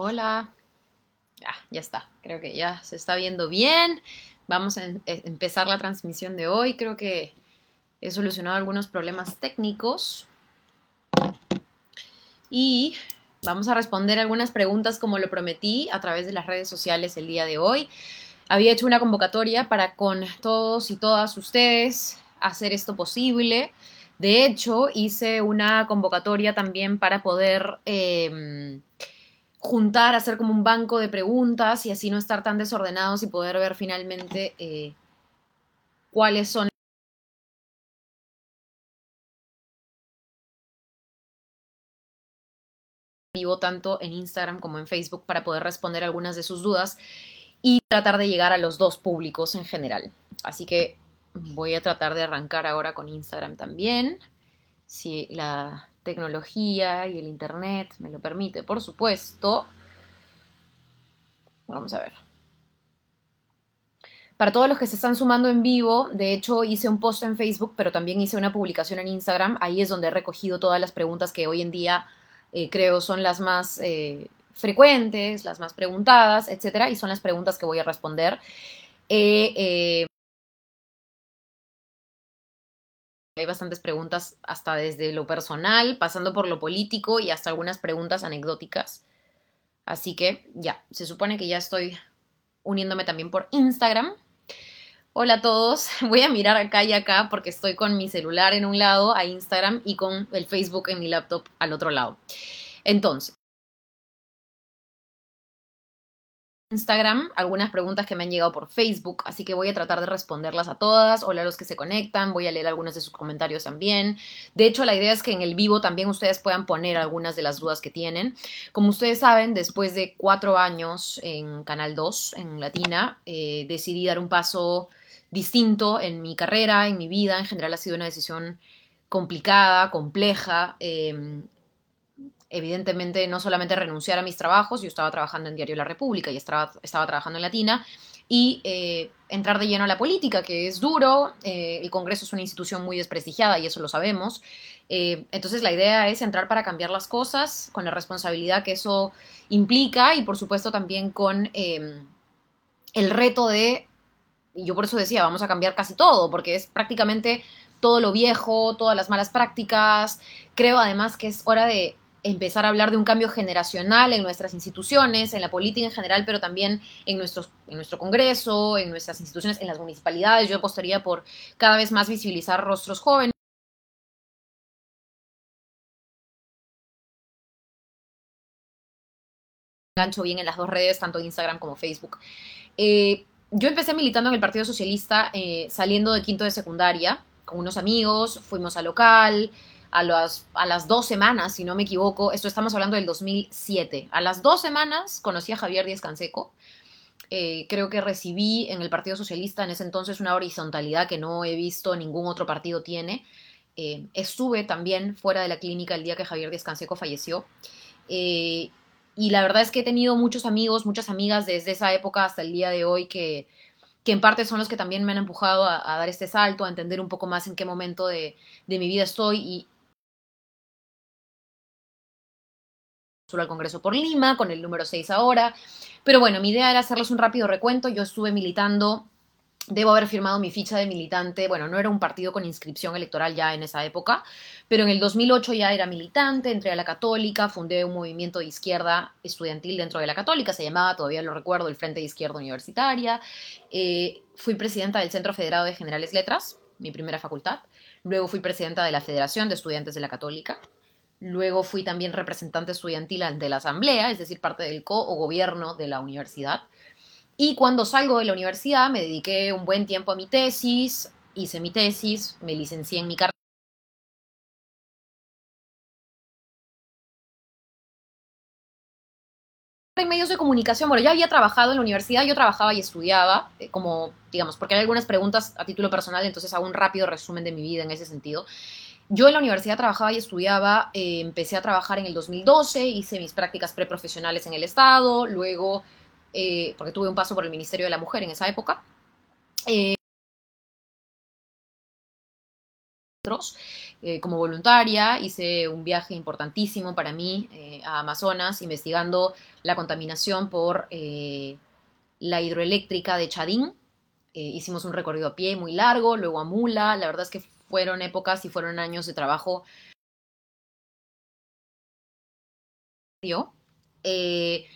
Hola. Ah, ya está. Creo que ya se está viendo bien. Vamos a em- e- empezar la transmisión de hoy. Creo que he solucionado algunos problemas técnicos. Y vamos a responder algunas preguntas como lo prometí a través de las redes sociales el día de hoy. Había hecho una convocatoria para con todos y todas ustedes hacer esto posible. De hecho, hice una convocatoria también para poder em, juntar, hacer como un banco de preguntas y así no estar tan desordenados y poder ver finalmente eh, cuáles son vivo tanto en Instagram como en Facebook para poder responder algunas de sus dudas y tratar de llegar a los dos públicos en general. Así que voy a tratar de arrancar ahora con Instagram también, si la tecnología y el internet me lo permite, por supuesto. Vamos a ver. Para todos los que se están sumando en vivo, de hecho hice un post en Facebook, pero también hice una publicación en Instagram. Ahí es donde he recogido todas las preguntas que hoy en día eh, creo son las más eh, frecuentes, las más preguntadas, etcétera, y son las preguntas que voy a responder. Eh, hay bastantes preguntas, hasta desde lo personal, pasando por lo político y hasta algunas preguntas anecdóticas. Así que ya, se supone que ya estoy uniéndome también por Instagram. Hola a todos, voy a mirar acá y acá porque estoy con mi celular en un lado a Instagram y con el Facebook en mi laptop al otro lado. Entonces, Instagram, algunas preguntas que me han llegado por Facebook, así que voy a tratar de responderlas a todas. Hola a los que se conectan, voy a leer algunos de sus comentarios también. De hecho, la idea es que en el vivo también ustedes puedan poner algunas de las dudas que tienen. Como ustedes saben, después de cuatro años en Canal 2, en Latina, eh, decidí dar un paso distinto en mi carrera, en mi vida. En general ha sido una decisión complicada, compleja. Eh, evidentemente no solamente renunciar a mis trabajos, yo estaba trabajando en Diario La República y estaba, estaba trabajando en Latina, y eh, entrar de lleno a la política, que es duro, eh, el Congreso es una institución muy desprestigiada y eso lo sabemos. Eh, entonces la idea es entrar para cambiar las cosas con la responsabilidad que eso implica y por supuesto también con el reto de, y yo por eso decía, vamos a cambiar casi todo, porque es prácticamente todo lo viejo, todas las malas prácticas. Creo además que es hora de empezar a hablar de un cambio generacional en nuestras instituciones, en la política en general, pero también en, nuestros, en nuestro Congreso, en nuestras instituciones, en las municipalidades. Yo apostaría por cada vez más visibilizar rostros jóvenes. Gancho bien en las dos redes, tanto Instagram como Facebook. Eh, yo empecé militando en el Partido Socialista eh, saliendo de quinto de secundaria con unos amigos, fuimos al local, a las, a las dos semanas, si no me equivoco, esto estamos hablando del 2007, a las dos semanas conocí a Javier Díaz Canseco. Eh, creo que recibí en el Partido Socialista en ese entonces una horizontalidad que no he visto ningún otro partido tiene. Eh, estuve también fuera de la clínica el día que Javier Díaz Canseco falleció. Eh, y la verdad es que he tenido muchos amigos, muchas amigas desde esa época hasta el día de hoy que, que en parte son los que también me han empujado a, dar este salto, a entender un poco más en qué momento de, de mi vida estoy al Congreso por Lima, con el número 6 ahora. Pero bueno, mi idea era hacerles un rápido recuento. Yo estuve militando, debo haber firmado mi ficha de militante, bueno, no era un partido con inscripción electoral ya en esa época, pero en el 2008 ya era militante, entré a la católica, fundé un movimiento de izquierda estudiantil dentro de la católica, se llamaba, todavía lo recuerdo, el Frente de Izquierda Universitaria. Eh, fui presidenta del Centro Federado de Generales Letras, mi primera facultad. Luego fui presidenta de la Federación de Estudiantes de la Católica. Luego fui también representante estudiantil ante la asamblea, es decir, parte del co o gobierno de la universidad. Y cuando salgo de la universidad me dediqué un buen tiempo a mi tesis, hice mi tesis, me licencié en mi carrera. en medios de comunicación, bueno, ya había trabajado en la universidad, yo trabajaba y estudiaba, eh, como, digamos, porque hay algunas preguntas a título personal, entonces hago un rápido resumen de mi vida en ese sentido. Yo en la universidad trabajaba y estudiaba, eh, empecé a trabajar en el 2012, hice mis prácticas preprofesionales en el Estado, luego, eh, porque tuve un paso por el Ministerio de la Mujer en esa época. Eh, eh, como voluntaria. Hice un viaje importantísimo para mí a Amazonas, investigando la contaminación por la hidroeléctrica de Chadín. hicimos un recorrido a pie muy largo, luego a Mula. La verdad es que fueron épocas y fueron años de trabajo. Eh,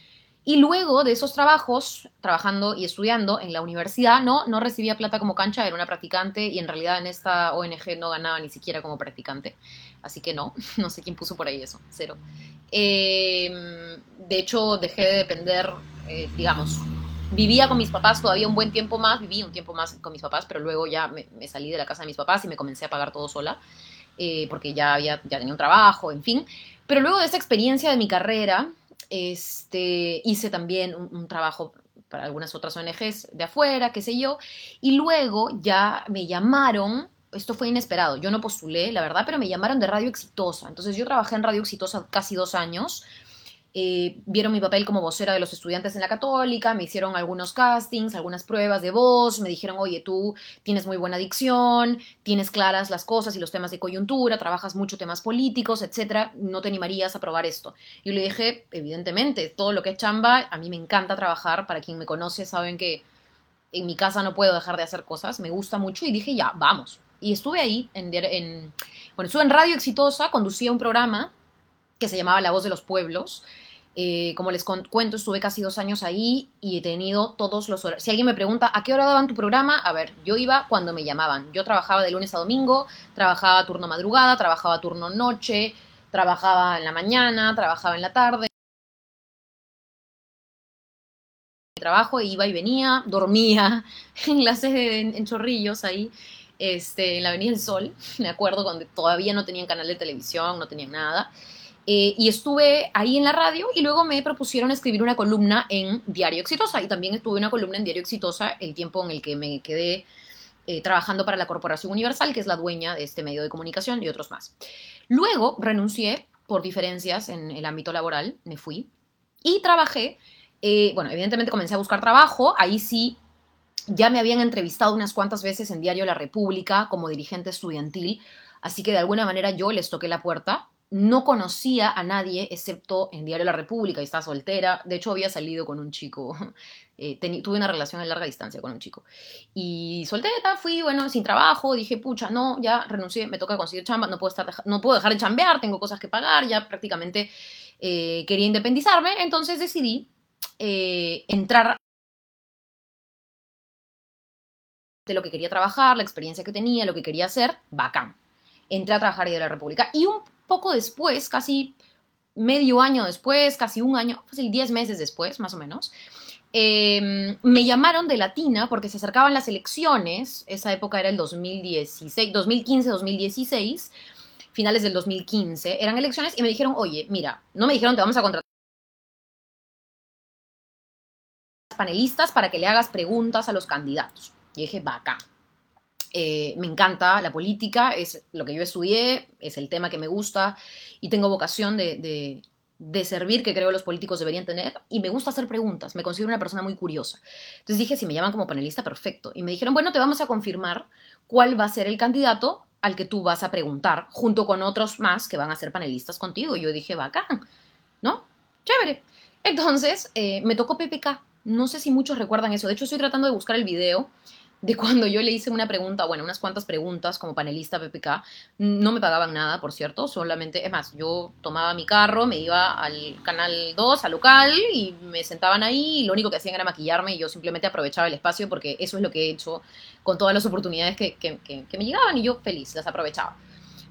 y luego de esos trabajos, trabajando y estudiando en la universidad, no, no recibía plata como cancha, era una practicante y en realidad en esta ONG no ganaba ni siquiera como practicante. Así que no, no sé quién puso por ahí eso, cero. Em, de hecho, dejé de depender, eh, digamos, vivía con mis papás todavía un buen tiempo más, viví un tiempo más con mis papás, pero luego ya me, salí de la casa de mis papás y me comencé a pagar todo sola, eh, porque ya, había, ya tenía un trabajo, en fin. Pero luego de esa experiencia de mi carrera, este, hice también un, trabajo para algunas otras ONGs de afuera, qué sé yo, y luego ya me llamaron esto fue inesperado. Yo no postulé, la verdad, pero me llamaron de Radio Exitosa. Entonces yo trabajé en Radio Exitosa casi dos años eh, vieron mi papel como vocera de los estudiantes en la católica, me hicieron algunos castings, algunas pruebas de voz, me dijeron, oye, tú tienes muy buena dicción, tienes claras las cosas y los temas de coyuntura, trabajas mucho temas políticos, etcétera, no te animarías a probar esto. Y yo le dije, evidentemente, todo lo que es chamba, a mí me encanta trabajar, para quien me conoce saben que en mi casa no puedo dejar de hacer cosas, me gusta mucho y dije, ya, vamos. Y estuve ahí, en, en bueno, estuve en Radio Exitosa, conducía un programa que se llamaba La Voz de los Pueblos, eh, como les cuento, estuve casi dos años ahí y he tenido todos los horarios. Si alguien me pregunta, ¿a qué hora daban tu programa? A ver, yo iba cuando me llamaban. Yo trabajaba de lunes a domingo, trabajaba turno madrugada, trabajaba turno noche, trabajaba en la mañana, trabajaba en la tarde. Trabajo, iba y venía, dormía en la sede en Chorrillos ahí. Este, en la Avenida del Sol, me acuerdo cuando todavía no tenían canal de televisión, no tenían nada. Eh, y estuve ahí en la radio y luego me propusieron escribir una columna en Diario Exitosa y también estuve una columna en Diario Exitosa el tiempo en el que me quedé eh, trabajando para la Corporación Universal, que es la dueña de este medio de comunicación y otros más. Luego renuncié por diferencias en el ámbito laboral, me fui y trabajé, eh, bueno, evidentemente comencé a buscar trabajo, ahí sí ya me habían entrevistado unas cuantas veces en Diario La República como dirigente estudiantil, así que de alguna manera yo les toqué la puerta no conocía a nadie excepto en Diario La República y estaba soltera. De hecho, había salido con un chico. Eh, tuve una relación a larga distancia con un chico. Y soltera, fui, bueno, sin trabajo. Dije, pucha, no, ya renuncié, me toca conseguir chamba, no puedo, estar, no puedo dejar de chambear, tengo cosas que pagar, ya prácticamente eh, quería independizarme. Entonces decidí eh, entrar de lo que quería trabajar, la experiencia que tenía, lo que quería hacer, bacán. Entré a trabajar en la República. Y un poco después, casi medio año después, casi un año, casi 10 meses después, más o menos, em, me llamaron de Latina porque se acercaban las elecciones, esa época era el 2016, 2015-2016, finales del 2015, eran elecciones y me dijeron, oye, mira, no me dijeron te vamos a contratar panelistas para que le hagas preguntas a los candidatos. Y dije, vaca, eh, me encanta la política, es lo que yo estudié, es el tema que me gusta y tengo vocación de, servir que creo los políticos deberían tener y me gusta hacer preguntas, me considero una persona muy curiosa. Entonces dije, si me llaman como panelista, perfecto. Y me dijeron, bueno, te vamos a confirmar cuál va a ser el candidato al que tú vas a preguntar, junto con otros más que van a ser panelistas contigo. Y yo dije, bacán, ¿no? Chévere. Entonces, eh, me tocó PPK. No sé si muchos recuerdan eso. De hecho, estoy tratando de buscar el video de cuando yo le hice una pregunta, bueno, unas cuantas preguntas como panelista PPK, no me pagaban nada, por cierto, solamente, es más, yo tomaba mi carro, me iba al canal 2, al local, y me sentaban ahí, y lo único que hacían era maquillarme, y yo simplemente aprovechaba el espacio, porque eso es lo que he hecho con todas las oportunidades que, que, me llegaban, y yo feliz, las aprovechaba.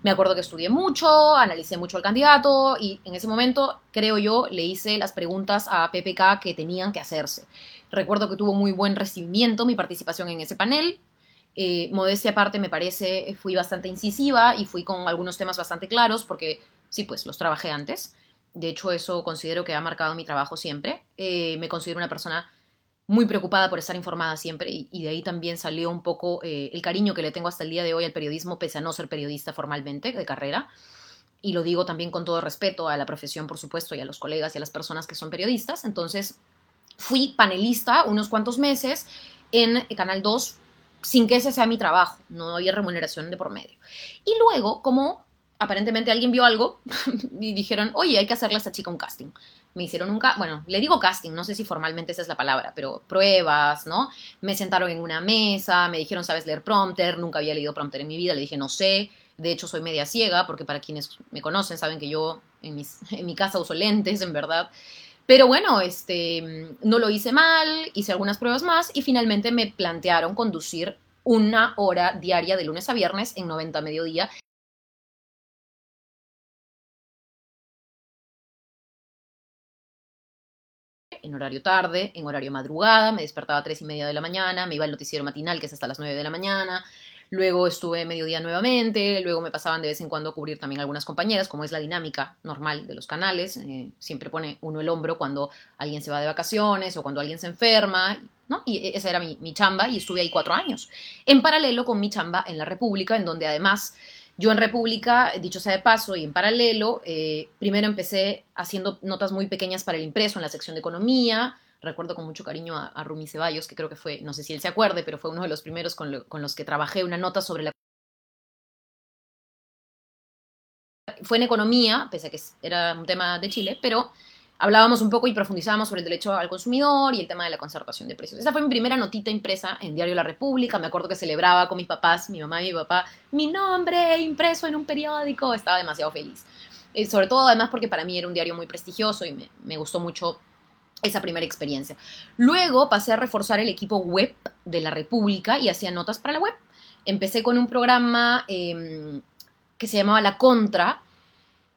Me acuerdo que estudié mucho, analicé mucho al candidato y en ese momento, creo yo, le hice las preguntas a PPK que tenían que hacerse. Recuerdo que tuvo muy buen recibimiento mi participación en ese panel. Eh, modestia aparte, me parece, fui bastante incisiva y fui con algunos temas bastante claros porque, sí, pues los trabajé antes. De hecho, eso considero que ha marcado mi trabajo siempre. Eh, me considero una persona muy preocupada por estar informada siempre y, de ahí también salió un poco eh, el cariño que le tengo hasta el día de hoy al periodismo, pese a no ser periodista formalmente de carrera. Y lo digo también con todo respeto a la profesión, por supuesto, y a los colegas y a las personas que son periodistas. Entonces, fui panelista unos cuantos meses en Canal 2 sin que ese sea mi trabajo, no había remuneración de por medio. Y luego, como aparentemente alguien vio algo y dijeron, oye, hay que hacerle a esta chica un casting. Me hicieron un, bueno, le digo casting, no sé si formalmente esa es la palabra, pero pruebas, ¿no? Me sentaron en una mesa, me dijeron, ¿sabes leer prompter? Nunca había leído prompter en mi vida, le dije, no sé. De hecho, soy media ciega, porque para quienes me conocen saben que yo en, mis, en mi casa uso lentes, en verdad. Pero bueno, este, no lo hice mal, hice algunas pruebas más y finalmente me plantearon conducir una hora diaria de lunes a viernes en 90 mediodía. En horario tarde, en horario madrugada, me despertaba a tres y media de la mañana, me iba al noticiero matinal, que es hasta las 9 de la mañana, luego estuve mediodía nuevamente, luego me pasaban de vez en cuando a cubrir también algunas compañeras, como es la dinámica normal de los canales, eh, siempre pone uno el hombro cuando alguien se va de vacaciones o cuando alguien se enferma, ¿no? Y esa era mi, mi chamba y estuve ahí cuatro años, en paralelo con mi chamba en la República, en donde además yo en República, dicho sea de paso, y en paralelo, eh, primero empecé haciendo notas muy pequeñas para el impreso en la sección de economía. Recuerdo con mucho cariño a, Rumi Ceballos, que creo que fue, no sé si él se acuerde, pero fue uno de los primeros con, con los que trabajé una nota sobre la... Fue en economía, pese a que era un tema de Chile, pero hablábamos un poco y profundizábamos sobre el derecho al consumidor y el tema de la concertación de precios. Esa fue mi primera notita impresa en Diario La República. Me acuerdo que celebraba con mis papás, mi mamá y mi papá, mi nombre impreso en un periódico. Estaba demasiado feliz. Eh, sobre todo, además, porque para mí era un diario muy prestigioso y me, gustó mucho esa primera experiencia. Luego pasé a reforzar el equipo web de La República y hacía notas para la web. Empecé con un programa em, que se llamaba La Contra,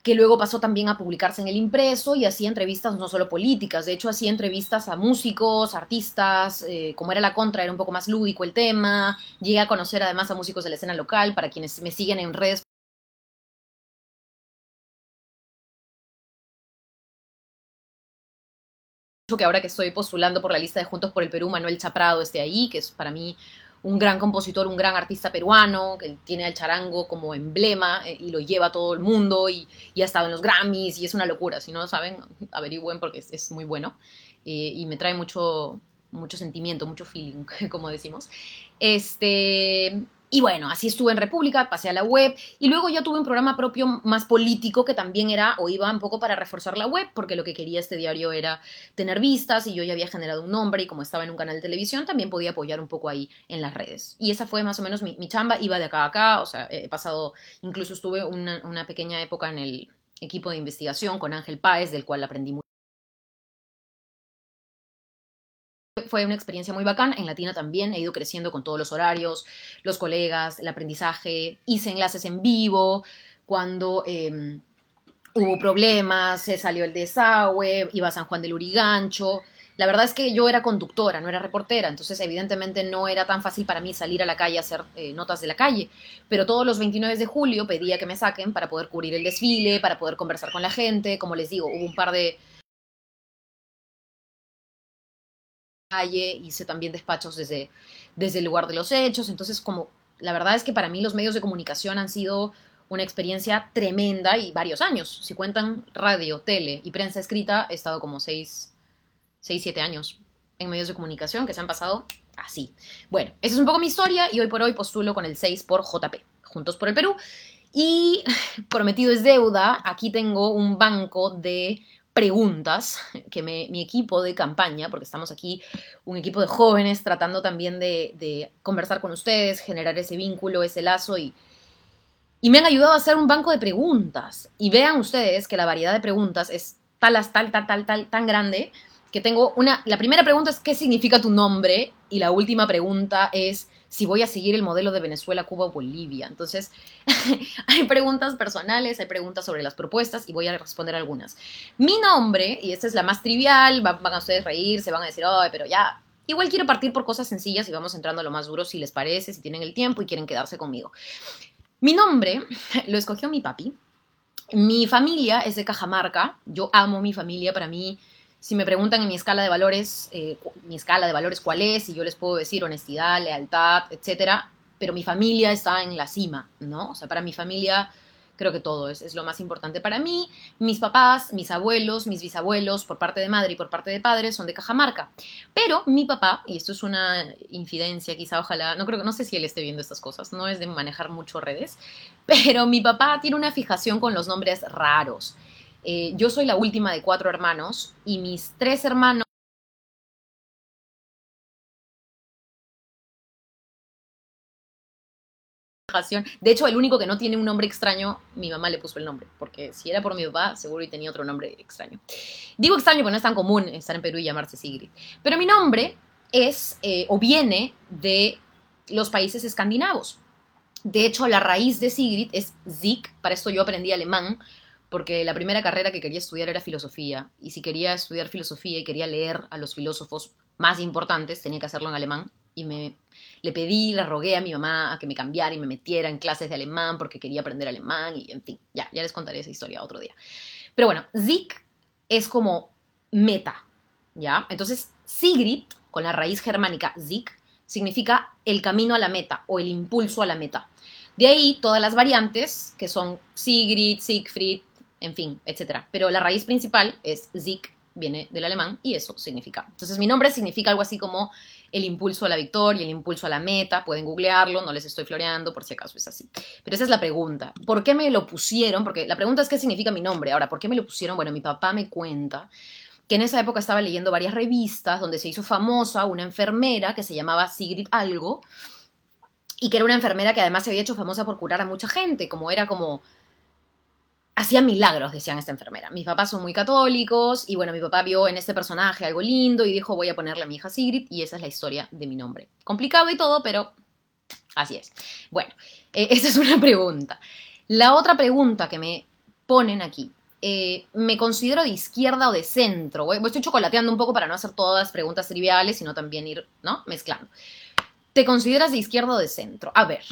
que luego pasó también a publicarse en el impreso y hacía entrevistas no solo políticas, de hecho hacía entrevistas a músicos, artistas, eh, como era la contra, era un poco más lúdico el tema, llegué a conocer además a músicos de la escena local, para quienes me siguen en redes. Que ahora que estoy postulando por la lista de Juntos por el Perú, Manuel Chaprado esté ahí, que es para mí un gran compositor, un gran artista peruano, que tiene al charango como emblema eh, y lo lleva a todo el mundo y, ha estado en los Grammys y es una locura. Si no lo saben, averigüen porque es, muy bueno eh, y me trae mucho, mucho sentimiento, mucho feeling, como decimos. Este, y bueno, así estuve en República, pasé a la web y luego ya tuve un programa propio más político que también era o iba un poco para reforzar la web, porque lo que quería este diario era tener vistas y yo ya había generado un nombre y como estaba en un canal de televisión también podía apoyar un poco ahí en las redes. Y esa fue más o menos mi, chamba, iba de acá a acá, o sea, he pasado, incluso estuve una, una pequeña época en el equipo de investigación con Ángel Páez, del cual aprendí mucho fue una experiencia muy bacán. En Latina también he ido creciendo con todos los horarios, los colegas, el aprendizaje. Hice enlaces en vivo cuando em, hubo problemas, se salió el desagüe, iba a San Juan del Urigancho. La verdad es que yo era conductora, no era reportera, entonces evidentemente no era tan fácil para mí salir a la calle a hacer eh, notas de la calle, pero todos los 29 de julio pedía que me saquen para poder cubrir el desfile, para poder conversar con la gente, como les digo, hubo un par de, hice también despachos desde, desde el lugar de los hechos, entonces como la verdad es que para mí los medios de comunicación han sido una experiencia tremenda y varios años. Si cuentan radio, tele y prensa escrita, he estado como seis, seis, siete años en medios de comunicación que se han pasado así. Bueno, esa es un poco mi historia y hoy por hoy postulo con el 6 por JP, Juntos por el Perú. Y prometido es deuda, aquí tengo un banco de preguntas que mi equipo de campaña, porque estamos aquí un equipo de jóvenes tratando también de, conversar con ustedes, generar ese vínculo, ese lazo y, y me han ayudado a hacer un banco de preguntas. Y vean ustedes que la variedad de preguntas es tal, tal, tal, tal, tal, tan grande que tengo una, la primera pregunta es ¿qué significa tu nombre? Y la última pregunta es si voy a seguir el modelo de Venezuela, Cuba o Bolivia. Entonces, hay preguntas personales, hay preguntas sobre las propuestas y voy a responder algunas. Mi nombre, y esta es la más trivial, van, a ustedes reír, se van a decir, ay, pero ya, igual quiero partir por cosas sencillas y vamos entrando a lo más duro si les parece, si tienen el tiempo y quieren quedarse conmigo. Mi nombre lo escogió mi papi. Mi familia es de Cajamarca. Yo amo mi familia. Para mí, si me preguntan en mi escala de valores, eh, mi escala de valores cuál es, y yo les puedo decir honestidad, lealtad, etcétera, pero mi familia está en la cima, ¿no? O sea, para mi familia creo que todo es, lo más importante para mí. Mis papás, mis abuelos, mis bisabuelos, por parte de madre y por parte de padre, son de Cajamarca. Pero mi papá, y esto es una infidencia, quizá ojalá, no creo no sé si él esté viendo estas cosas, no es de manejar mucho redes, pero mi papá tiene una fijación con los nombres raros. Eh, yo soy la última de cuatro hermanos y mis tres hermanos De hecho, el único que no tiene un nombre extraño, mi mamá le puso el nombre, porque si era por mi papá, seguro y tenía otro nombre extraño. Digo extraño porque no es tan común estar en Perú y llamarse Sigrid. Pero mi nombre es eh, o viene de los países escandinavos. De hecho, la raíz de Sigrid es Zik, para esto yo aprendí alemán, porque la primera carrera que quería estudiar era filosofía, y si quería estudiar filosofía y quería leer a los filósofos más importantes, tenía que hacerlo en alemán, y me le pedí, le rogué a mi mamá a que me cambiara y me metiera en clases de alemán porque quería aprender alemán y en fin, ya, ya les contaré esa historia otro día. Pero bueno, Zik es como meta, ¿ya? Entonces, Sigrid, con la raíz germánica Zik, significa el camino a la meta o el impulso a la meta. De ahí todas las variantes, que son Sigrid, Siegfried, en fin, etc. Pero la raíz principal es Zik, viene del alemán y eso significa. Entonces mi nombre significa algo así como el impulso a la victoria, el impulso a la meta, pueden googlearlo, no les estoy floreando por si acaso es así. Pero esa es la pregunta, ¿por qué me lo pusieron? Porque la pregunta es qué significa mi nombre. Ahora, ¿por qué me lo pusieron? Bueno, mi papá me cuenta que en esa época estaba leyendo varias revistas donde se hizo famosa una enfermera que se llamaba Sigrid Algo y que era una enfermera que además se había hecho famosa por curar a mucha gente, como era como hacía milagros, decían esta enfermera. Mis papás son muy católicos y bueno, mi papá vio en este personaje algo lindo y dijo voy a ponerle a mi hija Sigrid y esa es la historia de mi nombre. Complicado y todo, pero así es. Bueno, eh, esa es una pregunta. La otra pregunta que me ponen aquí. Eh, ¿Me considero de izquierda o de centro? Estoy chocolateando un poco para no hacer todas preguntas triviales, sino también ir, ¿no? Mezclando. ¿Te consideras de izquierda o de centro? A ver,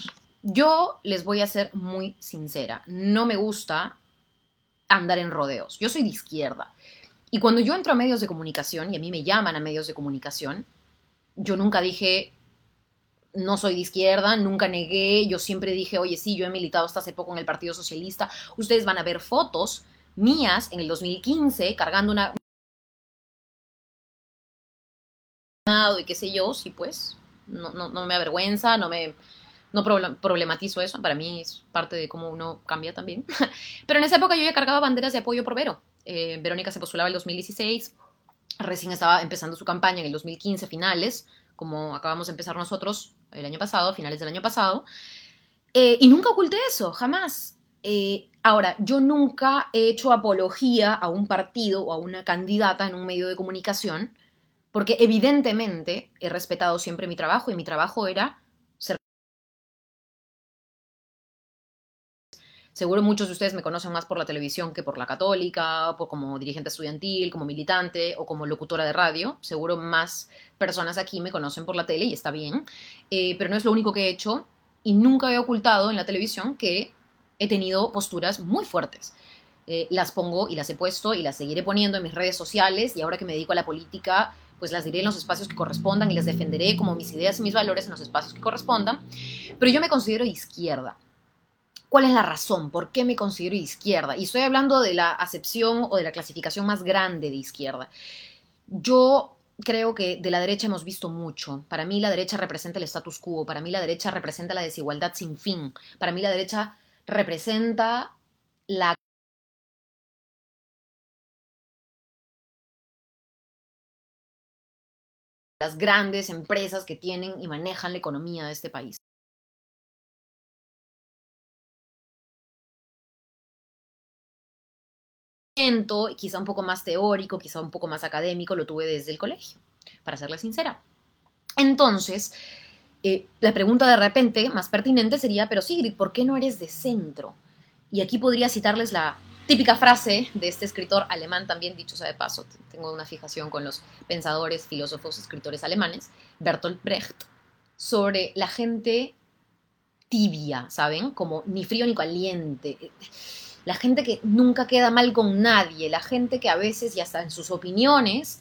yo les voy a ser muy sincera. No me gusta andar en rodeos. Yo soy de izquierda. Y cuando yo entro a medios de comunicación y a mí me llaman a medios de comunicación, yo nunca dije, no soy de izquierda, nunca negué, yo siempre dije, oye, sí, yo he militado hasta hace poco en el Partido Socialista. Ustedes van a ver fotos mías en el 2015 cargando una... y qué sé yo, sí, pues, no, no, no me avergüenza, no me, no problematizo eso, para mí es parte de cómo uno cambia también. Pero en esa época yo ya cargaba banderas de apoyo por Vero. Eh, Verónica se postulaba el 2016, recién estaba empezando su campaña en el 2015, finales, como acabamos de empezar nosotros el año pasado, finales del año pasado. Eh, y nunca oculté eso, jamás. Eh, ahora, yo nunca he hecho apología a un partido o a una candidata en un medio de comunicación, porque evidentemente he respetado siempre mi trabajo y mi trabajo era Seguro muchos de ustedes me conocen más por la televisión que por la católica, por como dirigente estudiantil, como militante o como locutora de radio. Seguro más personas aquí me conocen por la tele y está bien. Eh, pero no es lo único que he hecho y nunca he ocultado en la televisión que he tenido posturas muy fuertes. Eh, las pongo y las he puesto y las seguiré poniendo en mis redes sociales y ahora que me dedico a la política, pues las diré en los espacios que correspondan y las defenderé como mis ideas y mis valores en los espacios que correspondan. Pero yo me considero izquierda. ¿Cuál es la razón? ¿Por qué me considero izquierda? Y estoy hablando de la acepción o de la clasificación más grande de izquierda. Yo creo que de la derecha hemos visto mucho. Para mí la derecha representa el status quo, para mí la derecha representa la desigualdad sin fin, para mí la derecha representa la las grandes empresas que tienen y manejan la economía de este país. Quizá un poco más teórico, quizá un poco más académico, lo tuve desde el colegio, para serle sincera. Entonces, eh, la pregunta de repente más pertinente sería, pero Sigrid, ¿por qué no eres de centro? Y aquí podría citarles la típica frase de este escritor alemán, también dicho sea de paso, tengo una fijación con los pensadores, filósofos, escritores alemanes, Bertolt Brecht, sobre la gente tibia, ¿saben? Como ni frío ni caliente la gente que nunca queda mal con nadie, la gente que a veces y hasta en sus opiniones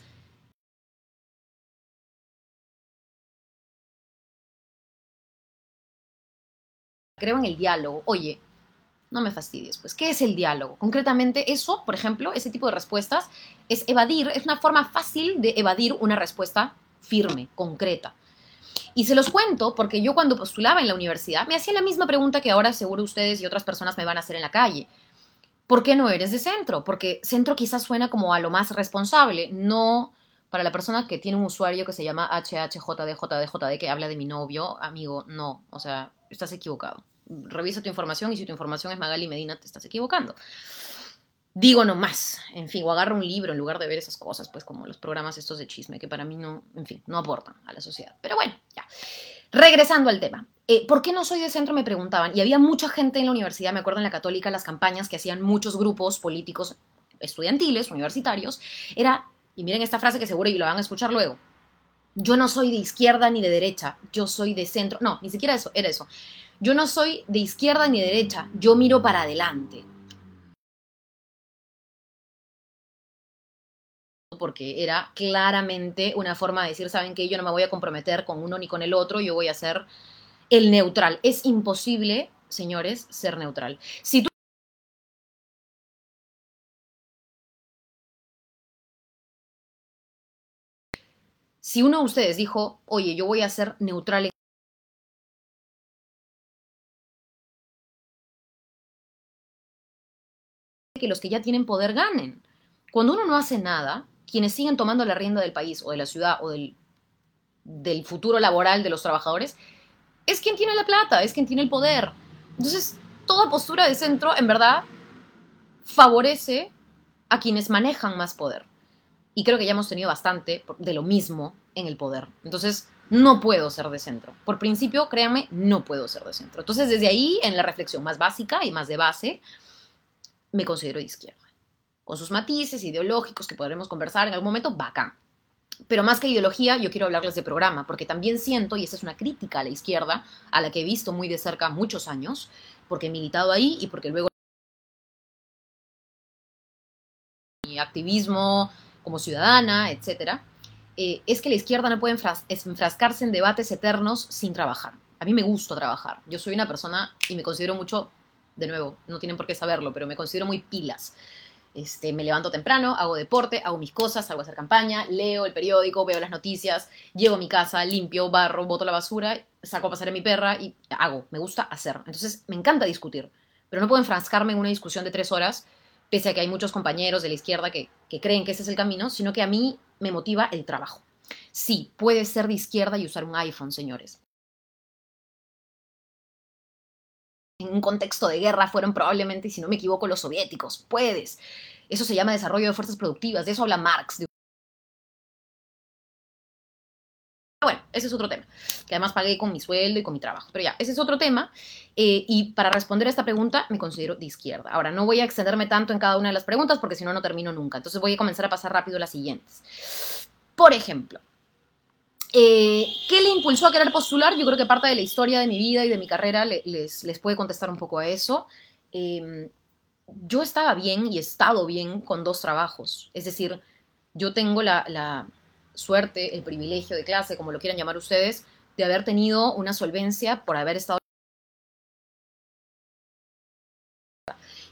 creo en el diálogo. Oye, no me fastidies, pues, ¿qué es el diálogo? Concretamente, eso, por ejemplo, ese tipo de respuestas es evadir, es una forma fácil de evadir una respuesta firme, concreta. Y se los cuento porque yo cuando postulaba en la universidad me hacía la misma pregunta que ahora seguro ustedes y otras personas me van a hacer en la calle. ¿Por qué no eres de centro? Porque centro quizás suena como a lo más responsable, no para la persona que tiene un usuario que se llama HHJDJDJD que habla de mi novio, amigo, no, o sea, estás equivocado. Revisa tu información y si tu información es Magali Medina, te estás equivocando. Digo nomás, en fin, o agarra un libro en lugar de ver esas cosas, pues como los programas estos de chisme, que para mí no, en fin, no aportan a la sociedad. Pero bueno, ya. Regresando al tema. Eh, ¿Por qué no soy de centro? Me preguntaban. Y había mucha gente en la universidad, me acuerdo en la católica, las campañas que hacían muchos grupos políticos estudiantiles, universitarios, era y miren esta frase que seguro y lo van a escuchar luego. Yo no soy de izquierda ni de derecha, yo soy de centro. No, ni siquiera eso, era eso. Yo no soy de izquierda ni de derecha, yo miro para adelante. Porque era claramente una forma de decir, ¿saben qué? Yo no me voy a comprometer con uno ni con el otro, yo voy a ser el neutral. Es imposible, señores, ser neutral. Si tú Si uno de ustedes dijo, oye, yo voy a ser neutral en que los que ya tienen poder ganen. Cuando uno no hace nada, quienes siguen tomando la rienda del país o de la ciudad o del, del futuro laboral de los trabajadores, es quien tiene la plata, es quien tiene el poder. Entonces, toda postura de centro, en verdad, favorece a quienes manejan más poder. Y creo que ya hemos tenido bastante de lo mismo en el poder. Entonces, no puedo ser de centro. Por principio, créanme, no puedo ser de centro. Entonces, desde ahí, en la reflexión más básica y más de base, me considero de izquierda. Con sus matices ideológicos que podremos conversar en algún momento, bacán. Pero más que ideología, yo quiero hablarles de programa, porque también siento, y esta es una crítica a la izquierda, a la que he visto muy de cerca muchos años, porque he militado ahí y porque luego mi activismo como ciudadana, etcétera, eh, es que la izquierda no puede enfrascarse en debates eternos sin trabajar. A mí me gusta trabajar. Yo soy una persona y me considero mucho, de nuevo, no tienen por qué saberlo, pero me considero muy pilas. Este, me levanto temprano, hago deporte, hago mis cosas, salgo a hacer campaña, leo el periódico, veo las noticias, llevo mi casa, limpio, barro, boto la basura, saco a pasar a mi perra y hago, me gusta hacer. Entonces me encanta discutir, pero no puedo enfrascarme en una discusión de tres horas pese a que hay muchos compañeros de la izquierda que, creen que ese es el camino, sino que a mí me motiva el trabajo. Sí, puedes ser de izquierda y usar un iPhone, señores. En un contexto de guerra fueron probablemente, si no me equivoco, los soviéticos. Puedes. Eso se llama desarrollo de fuerzas productivas. De eso habla Marx, Bueno, ese es otro tema, que además pagué con mi sueldo y con mi trabajo. Pero ya, ese es otro tema. Eh, y para responder a esta pregunta, me considero de izquierda. Ahora, no voy a extenderme tanto en cada una de las preguntas porque si no, no termino nunca. Entonces voy a comenzar a pasar rápido las siguientes. Por ejemplo, eh, ¿qué le impulsó a querer postular? Yo creo que parte de la historia de mi vida y de mi carrera les, les puede contestar un poco a eso. Em, yo estaba bien y he estado bien con dos trabajos. Es decir, yo tengo la suerte, el privilegio de clase, como lo quieran llamar ustedes, de haber tenido una solvencia por haber estado...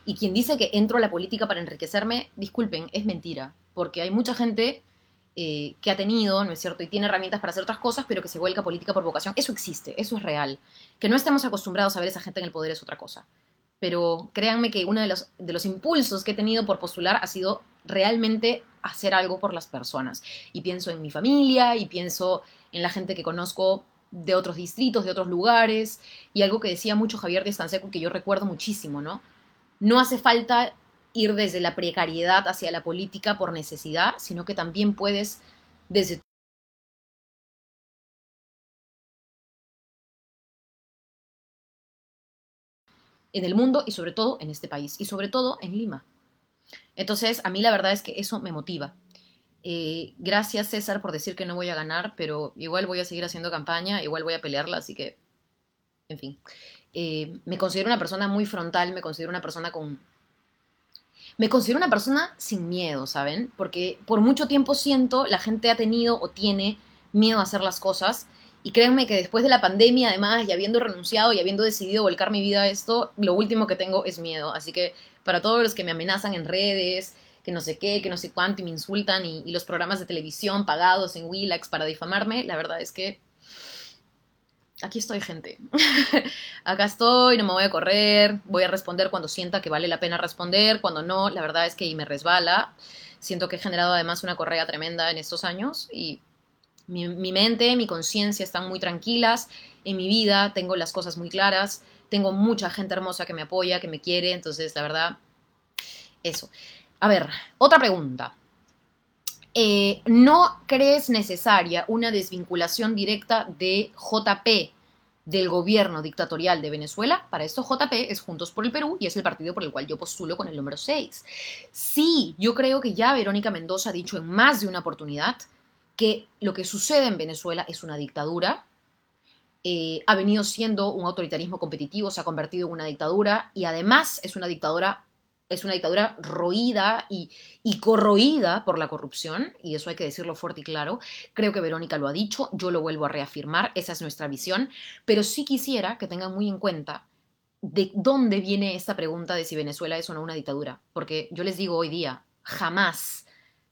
Y quien dice que entro a la política para enriquecerme, disculpen, es mentira, porque hay mucha gente eh, que ha tenido, ¿no es cierto?, y tiene herramientas para hacer otras cosas, pero que se vuelca política por vocación. Eso existe, eso es real. Que no estemos acostumbrados a ver a esa gente en el poder es otra cosa. Pero créanme que uno de los, de los impulsos que he tenido por postular ha sido realmente hacer algo por las personas. Y pienso en mi familia y pienso en la gente que conozco de otros distritos, de otros lugares, y algo que decía mucho Javier Díaz Canseco que yo recuerdo muchísimo, ¿no? No hace falta ir desde la precariedad hacia la política por necesidad, sino que también puedes desde en el mundo y sobre todo en este país y sobre todo en Lima. Entonces, a mí la verdad es que eso me motiva. Eh, gracias César por decir que no voy a ganar, pero igual voy a seguir haciendo campaña, igual voy a pelearla, así que, en fin. Eh, me considero una persona muy frontal, me considero una persona con... Me considero una persona sin miedo, ¿saben? Porque por mucho tiempo siento la gente ha tenido o tiene miedo a hacer las cosas Y créanme que después de la pandemia, además, y habiendo renunciado y habiendo decidido volcar mi vida a esto, lo último que tengo es miedo. Así que para todos los que me amenazan en redes, que no sé qué, que no sé cuánto y me insultan, y, y los programas de televisión pagados en Willax para difamarme, la verdad es que aquí estoy, gente. Acá estoy, no me voy a correr, voy a responder cuando sienta que vale la pena responder, cuando no, la verdad es que me resbala. Siento que he generado además una correa tremenda en estos años y mi, mi mente, mi conciencia están muy tranquilas. En mi vida tengo las cosas muy claras, tengo mucha gente hermosa que me apoya, que me quiere, entonces la verdad, eso. A ver, otra pregunta. Eh, ¿No crees necesaria una desvinculación directa de JP del gobierno dictatorial de Venezuela? Para esto JP es Juntos por el Perú y es el partido por el cual yo postulo con el número 6. Sí, yo creo que ya Verónica Mendoza ha dicho en más de una oportunidad que lo que sucede en Venezuela es una dictadura. Eh, ha venido siendo un autoritarismo competitivo, se ha convertido en una dictadura y además es una dictadura es una dictadura roída y, corroída por la corrupción, y eso hay que decirlo fuerte y claro. Creo que Verónica lo ha dicho, yo lo vuelvo a reafirmar, esa es nuestra visión, pero sí quisiera que tengan muy en cuenta de dónde viene esta pregunta de si Venezuela es o no una dictadura, porque yo les digo hoy día, jamás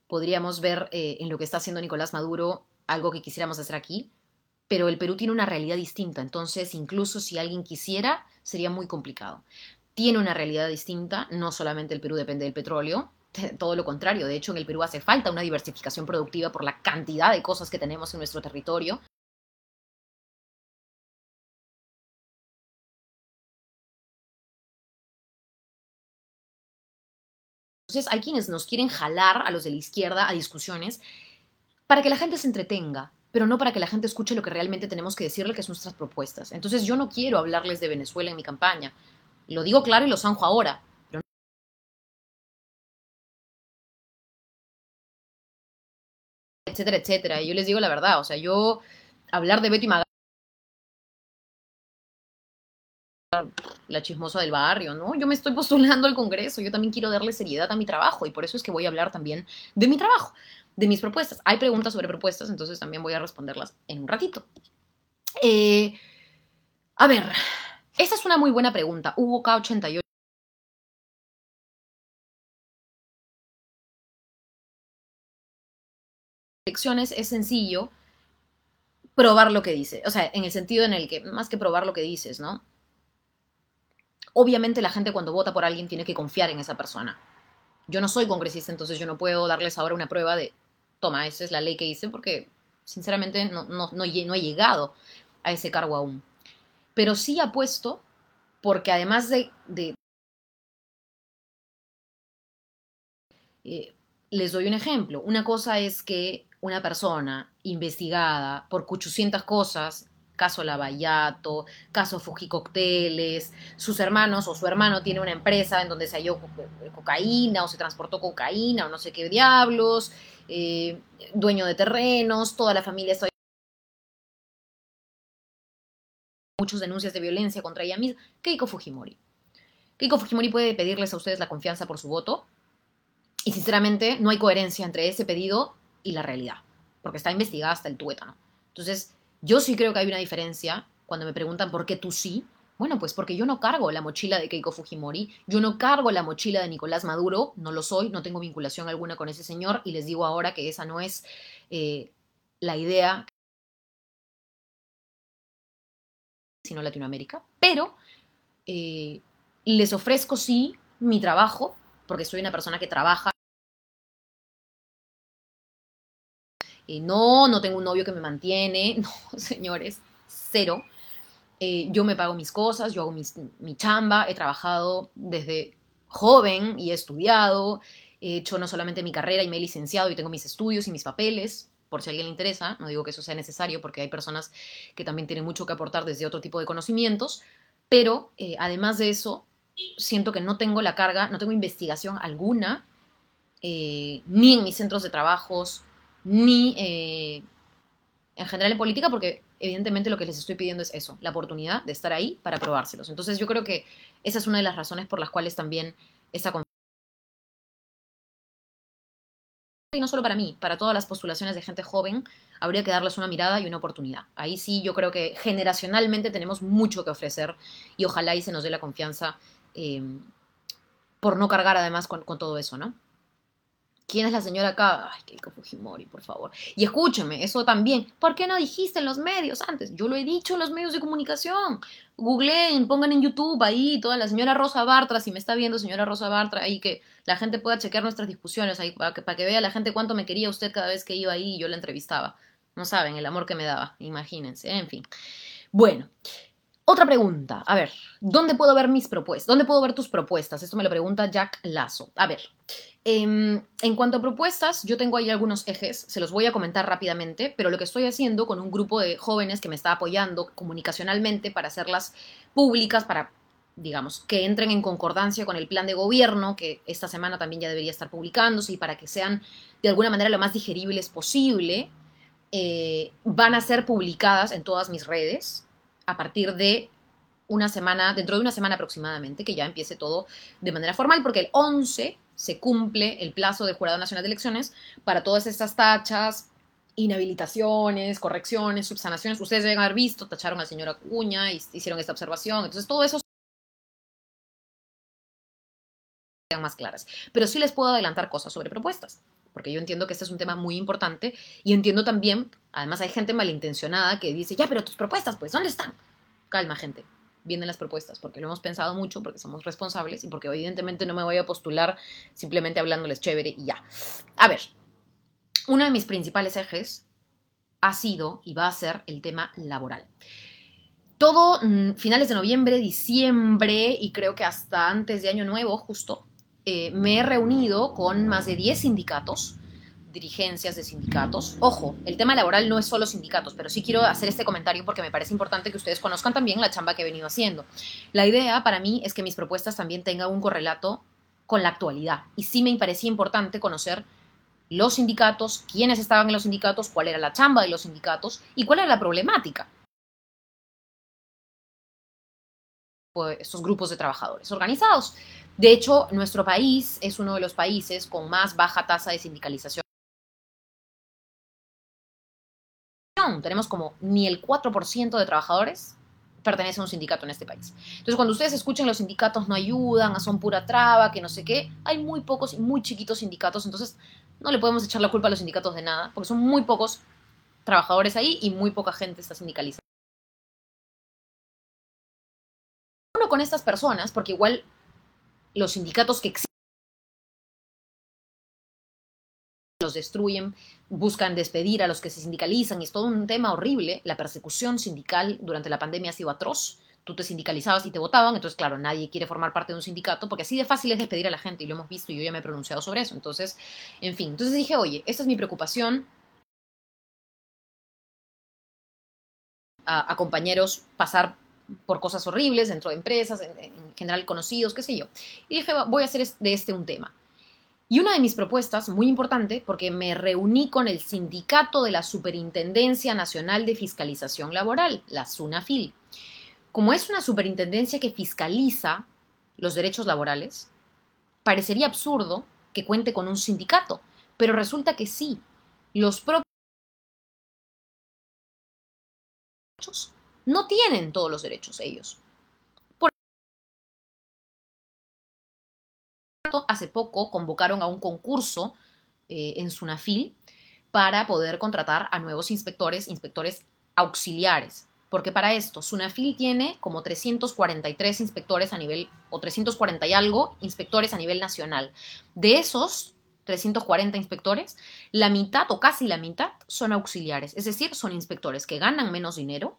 podríamos ver eh, en lo que está haciendo Nicolás Maduro algo que quisiéramos hacer aquí, pero el Perú tiene una realidad distinta, entonces incluso si alguien quisiera, sería muy complicado tiene una realidad distinta, no solamente el Perú depende del petróleo, todo lo contrario, de hecho en el Perú hace falta una diversificación productiva por la cantidad de cosas que tenemos en nuestro territorio. Entonces hay quienes nos quieren jalar a los de la izquierda a discusiones para que la gente se entretenga, pero no para que la gente escuche lo que realmente tenemos que decirle, que son nuestras propuestas. Entonces yo no quiero hablarles de Venezuela en mi campaña. Lo digo claro y lo zanjo ahora. Etcétera, etcétera. Y yo les digo la verdad, o sea, yo hablar de Betty Magal la chismosa del barrio, ¿no? Yo me estoy postulando al Congreso, yo también quiero darle seriedad a mi trabajo y por eso es que voy a hablar también de mi trabajo, de mis propuestas. Hay preguntas sobre propuestas, entonces también voy a responderlas en un ratito. Eh, a ver, esa es una muy buena pregunta. Hubo K88. Elecciones es sencillo probar lo que dice. O sea, en el sentido en el que, más que probar lo que dices, ¿no? Obviamente la gente cuando vota por alguien tiene que confiar en esa persona. Yo no soy congresista, entonces yo no puedo darles ahora una prueba de, toma, esa es la ley que hice, porque sinceramente no, no, no he llegado a ese cargo aún pero sí apuesto porque además de... Eh, les doy un ejemplo. Una cosa es que una persona investigada por 800 cosas, caso Lavallato, caso Fuji Cocteles, sus hermanos o su hermano tiene una empresa en donde se halló cocaína o se transportó cocaína o no sé qué diablos, eh, dueño de terrenos, toda la familia está muchas denuncias de violencia contra ella misma, Keiko Fujimori. Keiko Fujimori puede pedirles a ustedes la confianza por su voto y sinceramente no hay coherencia entre ese pedido y la realidad, porque está investigada hasta el tuétano. Entonces, yo sí creo que hay una diferencia cuando me preguntan por qué tú sí. Bueno, pues porque yo no cargo la mochila de Keiko Fujimori, yo no cargo la mochila de Nicolás Maduro, no lo soy, no tengo vinculación alguna con ese señor y les digo ahora que esa no es eh, la idea sino Latinoamérica, pero eh, les ofrezco sí mi trabajo, porque soy una persona que trabaja. Eh, no, no tengo un novio que me mantiene, no, señores, cero. Eh, yo me pago mis cosas, yo hago mi chamba, he trabajado desde joven y he estudiado, he hecho no solamente mi carrera y me he licenciado y tengo mis estudios y mis papeles, por si a alguien le interesa, no digo que eso sea necesario porque hay personas que también tienen mucho que aportar desde otro tipo de conocimientos, pero eh, además de eso, siento que no tengo la carga, no tengo investigación alguna, eh, ni en mis centros de trabajos, ni eh, en general en política, porque evidentemente lo que les estoy pidiendo es eso, la oportunidad de estar ahí para probárselos. Entonces yo creo que esa es una de las razones por las cuales también esa y no solo para mí, para todas las postulaciones de gente joven, habría que darles una mirada y una oportunidad. Ahí sí yo creo que generacionalmente tenemos mucho que ofrecer y ojalá y se nos dé la confianza eh, por no cargar además con, con todo eso, ¿no? ¿Quién es la señora acá? Ay, Keiko Fujimori, por favor. Y escúcheme, eso también. ¿Por qué no dijiste en los medios antes? Yo lo he dicho en los medios de comunicación. Googleen, pongan en YouTube ahí toda la señora Rosa Bartra, si me está viendo señora Rosa Bartra, ahí que la gente pueda chequear nuestras discusiones, ahí para que, para que vea la gente cuánto me quería usted cada vez que iba ahí y yo la entrevistaba. No saben el amor que me daba, imagínense, en fin. Bueno, otra pregunta. A ver, ¿dónde puedo ver mis propuestas? ¿Dónde puedo ver tus propuestas? Esto me lo pregunta Jack Lazo. A ver, em, en cuanto a propuestas, yo tengo ahí algunos ejes, se los voy a comentar rápidamente, pero lo que estoy haciendo con un grupo de jóvenes que me está apoyando comunicacionalmente para hacerlas públicas, para, digamos, que entren en concordancia con el plan de gobierno, que esta semana también ya debería estar publicándose, y para que sean de alguna manera lo más digeribles posible, eh, van a ser publicadas en todas mis redes a partir de una semana, dentro de una semana aproximadamente, que ya empiece todo de manera formal, porque el 11 se cumple el plazo del Jurado Nacional de Elecciones para todas estas tachas, inhabilitaciones, correcciones, subsanaciones. Ustedes deben haber visto, tacharon al señor Acuña, hicieron esta observación. Entonces, todo eso sean más claras. Pero sí les puedo adelantar cosas sobre propuestas, porque yo entiendo que este es un tema muy importante y entiendo también, además hay gente malintencionada que dice, ya, pero tus propuestas, pues, ¿dónde están? Calma, gente. Vienen las propuestas, porque lo hemos pensado mucho, porque somos responsables y porque evidentemente no me voy a postular simplemente hablándoles chévere y ya. A ver, uno de mis principales ejes ha sido y va a ser el tema laboral. Todo mm, finales de noviembre, diciembre y creo que hasta antes de Año Nuevo, justo, eh, me he reunido con más de 10 sindicatos, dirigencias de sindicatos. Ojo, el tema laboral no es solo sindicatos, pero sí quiero hacer este comentario porque me parece importante que ustedes conozcan también la chamba que he venido haciendo. La idea para mí es que mis propuestas también tengan un correlato con la actualidad. Y sí me parecía importante conocer los sindicatos, quiénes estaban en los sindicatos, cuál era la chamba de los sindicatos y cuál era la problemática. estos grupos de trabajadores organizados. De hecho, nuestro país es uno de los países con más baja tasa de sindicalización. Tenemos como ni el 4% de trabajadores pertenecen a un sindicato en este país. Entonces, cuando ustedes escuchen los sindicatos no ayudan, son pura traba, que no sé qué, hay muy pocos y muy chiquitos sindicatos, entonces no le podemos echar la culpa a los sindicatos de nada, porque son muy pocos trabajadores ahí y muy poca gente está sindicalizada. Uno con estas personas, porque igual los sindicatos que existen destruyen, buscan despedir a los que se sindicalizan y es todo un tema horrible. La persecución sindical durante la pandemia ha sido atroz. Tú te sindicalizabas y te votaban, entonces claro, nadie quiere formar parte de un sindicato porque así de fácil es despedir a la gente y lo hemos visto y yo ya me he pronunciado sobre eso. Entonces, en fin, entonces dije, oye, esta es mi preocupación. A, a compañeros pasar por cosas horribles dentro de empresas, en, general conocidos, qué sé yo. Y dije, voy a hacer de este un tema. Y una de mis propuestas, muy importante, porque me reuní con el sindicato de la Superintendencia Nacional de Fiscalización Laboral, la SUNAFIL. Como es una superintendencia que fiscaliza los derechos laborales, parecería absurdo que cuente con un sindicato, pero resulta que sí, los propios no tienen todos los derechos ellos. Hace poco convocaron a un concurso eh, en Sunafil para poder contratar a nuevos inspectores, inspectores auxiliares. Porque para esto, Sunafil tiene como 343 inspectores a nivel, o 340 y algo, inspectores a nivel nacional. De esos 340 inspectores, la mitad o casi la mitad son auxiliares, es decir, son inspectores que ganan menos dinero,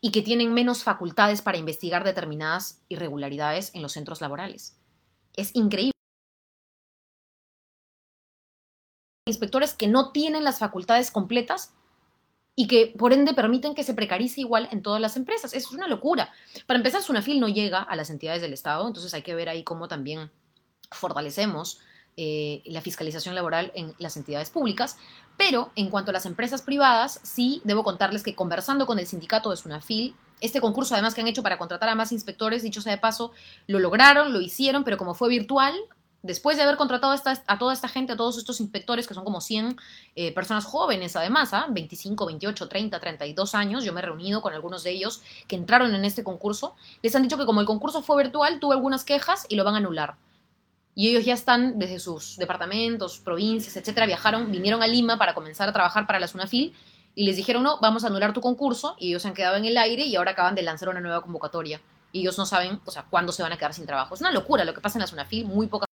y que tienen menos facultades para investigar determinadas irregularidades en los centros laborales. Es increíble. Inspectores que no tienen las facultades completas y que por ende permiten que se precarice igual en todas las empresas. Es una locura. Para empezar, Sunafil no llega a las entidades del Estado, entonces hay que ver ahí cómo también fortalecemos eh, la fiscalización laboral en las entidades públicas, pero en cuanto a las empresas privadas, sí debo contarles que conversando con el sindicato de Sunafil, este concurso además que han hecho para contratar a más inspectores, dicho sea de paso, lo lograron, lo hicieron, pero como fue virtual, después de haber contratado a, toda esta gente, a todos estos inspectores, que son como 100 eh, personas jóvenes además, ¿ah? 25, 28, 30, 32 años, yo me he reunido con algunos de ellos que entraron en este concurso, les han dicho que como el concurso fue virtual, tuvo algunas quejas y lo van a anular. Y ellos ya están desde sus departamentos, provincias, etcétera, viajaron, vinieron a Lima para comenzar a trabajar para la SUNAFIL y les dijeron, no, vamos a anular tu concurso y ellos se han quedado en el aire y ahora acaban de lanzar una nueva convocatoria. Y ellos no saben, o sea, cuándo se van a quedar sin trabajo. Es una locura lo que pasa en la SUNAFIL, muy poca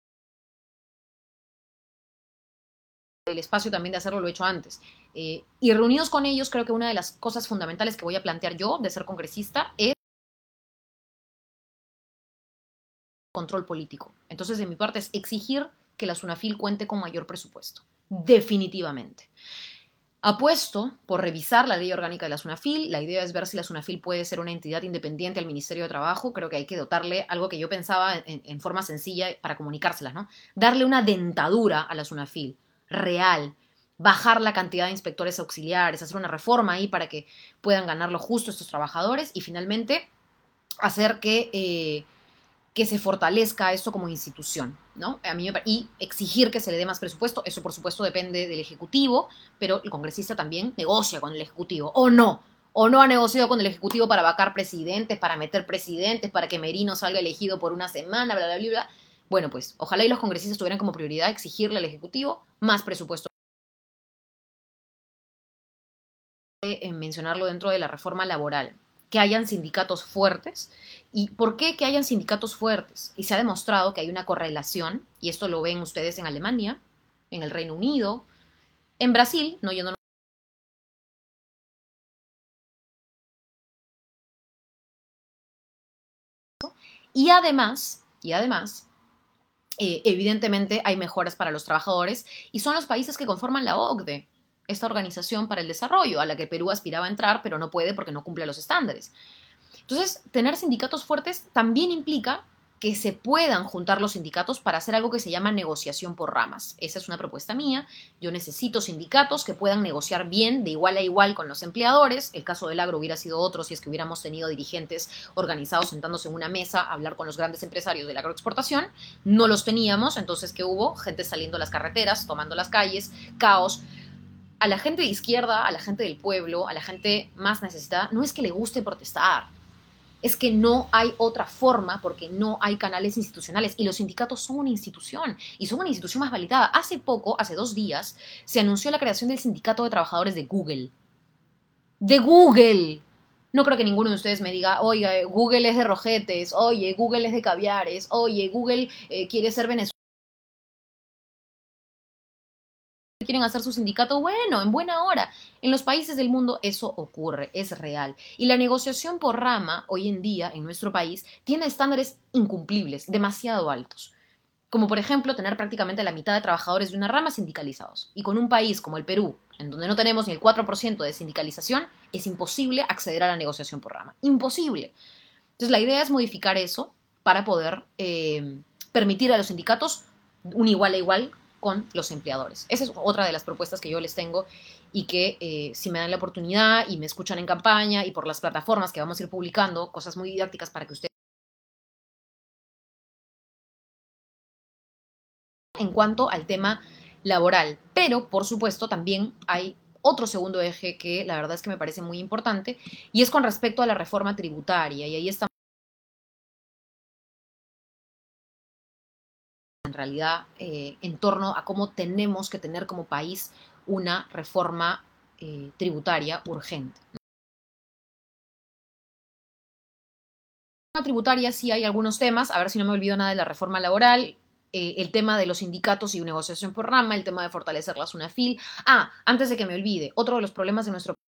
el espacio también de hacerlo lo he hecho antes. Eh, y reunidos con ellos, creo que una de las cosas fundamentales que voy a plantear yo de ser congresista es control político. Entonces, de mi parte, es exigir que la SUNAFIL cuente con mayor presupuesto. Definitivamente. Apuesto por revisar la ley orgánica de la SUNAFIL. La idea es ver si la SUNAFIL puede ser una entidad independiente al Ministerio de Trabajo. Creo que hay que dotarle algo que yo pensaba en, forma sencilla para comunicárselas, ¿no? Darle una dentadura a la SUNAFIL real, bajar la cantidad de inspectores auxiliares, hacer una reforma ahí para que puedan ganar lo justo estos trabajadores y finalmente hacer que, eh, que se fortalezca esto como institución, ¿no? A mí me, y exigir que se le dé más presupuesto, eso por supuesto depende del Ejecutivo, pero el congresista también negocia con el Ejecutivo, o no, o no ha negociado con el Ejecutivo para vacar presidentes, para meter presidentes, para que Merino salga elegido por una semana, bla, bla, bla, bla. Bueno, pues ojalá y los congresistas tuvieran como prioridad exigirle al Ejecutivo más presupuesto. En mencionarlo dentro de la reforma laboral, que hayan sindicatos fuertes. ¿Y por qué que hayan sindicatos fuertes? Y se ha demostrado que hay una correlación, y esto lo ven ustedes en Alemania, en el Reino Unido, en Brasil, no, yo no Y además, y además, eh, evidentemente hay mejoras para los trabajadores y son los países que conforman la OCDE, esta organización para el desarrollo, a la que Perú aspiraba a entrar, pero no puede porque no cumple los estándares. Entonces, tener sindicatos fuertes también implica que se puedan juntar los sindicatos para hacer algo que se llama negociación por ramas. Esa es una propuesta mía. Yo necesito sindicatos que puedan negociar bien, de igual a igual con los empleadores. El caso del agro hubiera sido otro si es que hubiéramos tenido dirigentes organizados sentándose en una mesa a hablar con los grandes empresarios de la agroexportación. No los teníamos, entonces ¿qué hubo? Gente saliendo a las carreteras, tomando las calles, caos a la gente de izquierda, a la gente del pueblo, a la gente más necesitada, no es que le guste protestar, es que no hay otra forma porque no hay canales institucionales y los sindicatos son una institución y son una institución más validada. Hace poco, hace dos días, se anunció la creación del sindicato de trabajadores de Google. De Google. No creo que ninguno de ustedes me diga, oye, Google es de rojetes, oye, Google es de caviares, oye, Google eh, quiere ser Venezuela. Quieren hacer su sindicato, bueno, en buena hora. En los países del mundo eso ocurre, es real. Y la negociación por rama hoy en día en nuestro país tiene estándares incumplibles, demasiado altos. Como por ejemplo tener prácticamente la mitad de trabajadores de una rama sindicalizados. Y con un país como el Perú, en donde no tenemos ni el 4% de sindicalización, es imposible acceder a la negociación por rama. Imposible. Entonces la idea es modificar eso para poder eh, permitir a los sindicatos un igual a igual con los empleadores. Esa es otra de las propuestas que yo les tengo y que eh, si me dan la oportunidad y me escuchan en campaña y por las plataformas que vamos a ir publicando, cosas muy didácticas para que ustedes... En cuanto al tema laboral, pero por supuesto también hay otro segundo eje que la verdad es que me parece muy importante y es con respecto a la reforma tributaria y ahí está realidad eh, en torno a cómo tenemos que tener como país una reforma eh, tributaria urgente. Tributaria sí hay algunos temas, a ver si no me olvido nada de la reforma laboral, eh, el tema de los sindicatos y negociación por rama, el tema de fortalecer la SUNAFIL. Ah, antes de que me olvide, otro de los problemas de nuestro país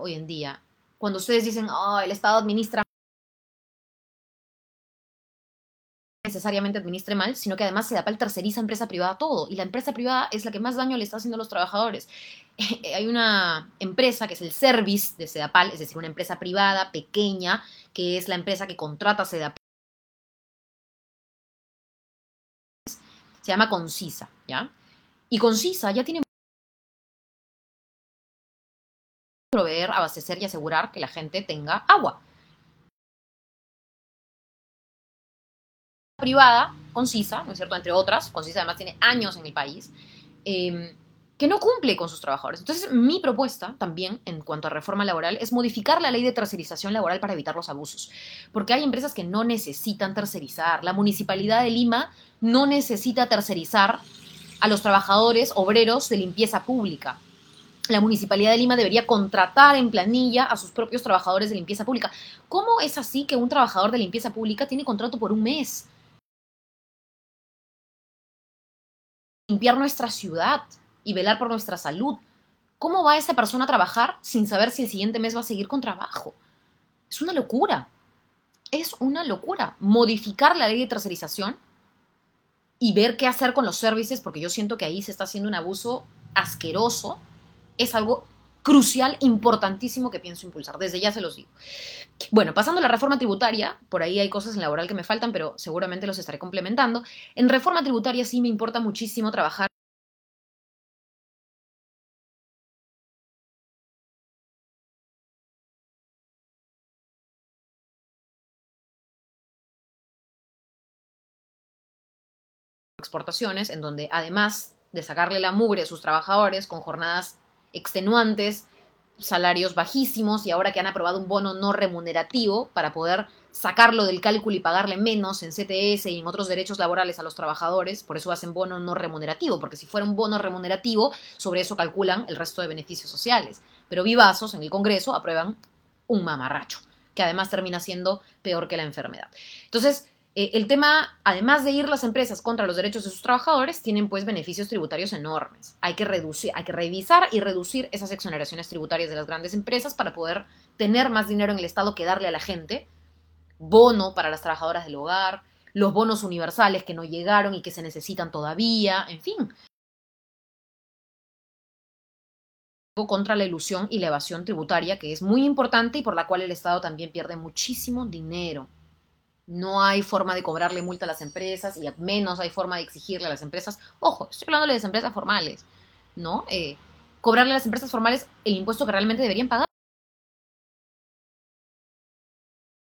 hoy en día. Cuando ustedes dicen, oh, el Estado administra necesariamente administre mal, sino que además Sedapal terceriza empresa privada todo, y la empresa privada es la que más daño le está haciendo a los trabajadores. Hay una empresa que es el Service de Sedapal, es decir, una empresa privada pequeña, que es la empresa que contrata a Sedapal. Se llama Concisa, ¿ya? Y Concisa ya tiene proveer, abastecer y asegurar que la gente tenga agua. Privada, concisa, ¿no es cierto? Entre otras, concisa además tiene años en el país, eh, que no cumple con sus trabajadores. Entonces, mi propuesta también en cuanto a reforma laboral es modificar la ley de tercerización laboral para evitar los abusos, porque hay empresas que no necesitan tercerizar. La Municipalidad de Lima no necesita tercerizar a los trabajadores obreros de limpieza pública. La Municipalidad de Lima debería contratar en planilla a sus propios trabajadores de limpieza pública. ¿Cómo es así que un trabajador de limpieza pública tiene contrato por un mes? Limpiar nuestra ciudad y velar por nuestra salud. ¿Cómo va esa persona a trabajar sin saber si el siguiente mes va a seguir con trabajo? Es una locura. Es una locura. Modificar la ley de tercerización y ver qué hacer con los servicios, porque yo siento que ahí se está haciendo un abuso asqueroso, es algo crucial, importantísimo que pienso impulsar. Desde ya se los digo. Bueno, pasando a la reforma tributaria, por ahí hay cosas en laboral que me faltan, pero seguramente los estaré complementando. En reforma tributaria sí me importa muchísimo trabajar exportaciones, en donde además de sacarle la mugre a sus trabajadores con jornadas extenuantes, salarios bajísimos y ahora que han aprobado un bono no remunerativo para poder sacarlo del cálculo y pagarle menos en CTS y en otros derechos laborales a los trabajadores, por eso hacen bono no remunerativo, porque si fuera un bono remunerativo, sobre eso calculan el resto de beneficios sociales. Pero vivazos en el Congreso aprueban un mamarracho, que además termina siendo peor que la enfermedad. Entonces, eh, el tema, además de ir las empresas contra los derechos de sus trabajadores, tienen pues beneficios tributarios enormes. Hay que reducir, hay que revisar y reducir esas exoneraciones tributarias de las grandes empresas para poder tener más dinero en el Estado que darle a la gente. Bono para las trabajadoras del hogar, los bonos universales que no llegaron y que se necesitan todavía, en fin. contra la ilusión y la evasión tributaria, que es muy importante y por la cual el Estado también pierde muchísimo dinero no hay forma de cobrarle multa a las empresas y menos hay forma de exigirle a las empresas. Ojo, estoy hablando de las empresas formales, ¿no? Eh, cobrarle a las empresas formales el impuesto que realmente deberían pagar.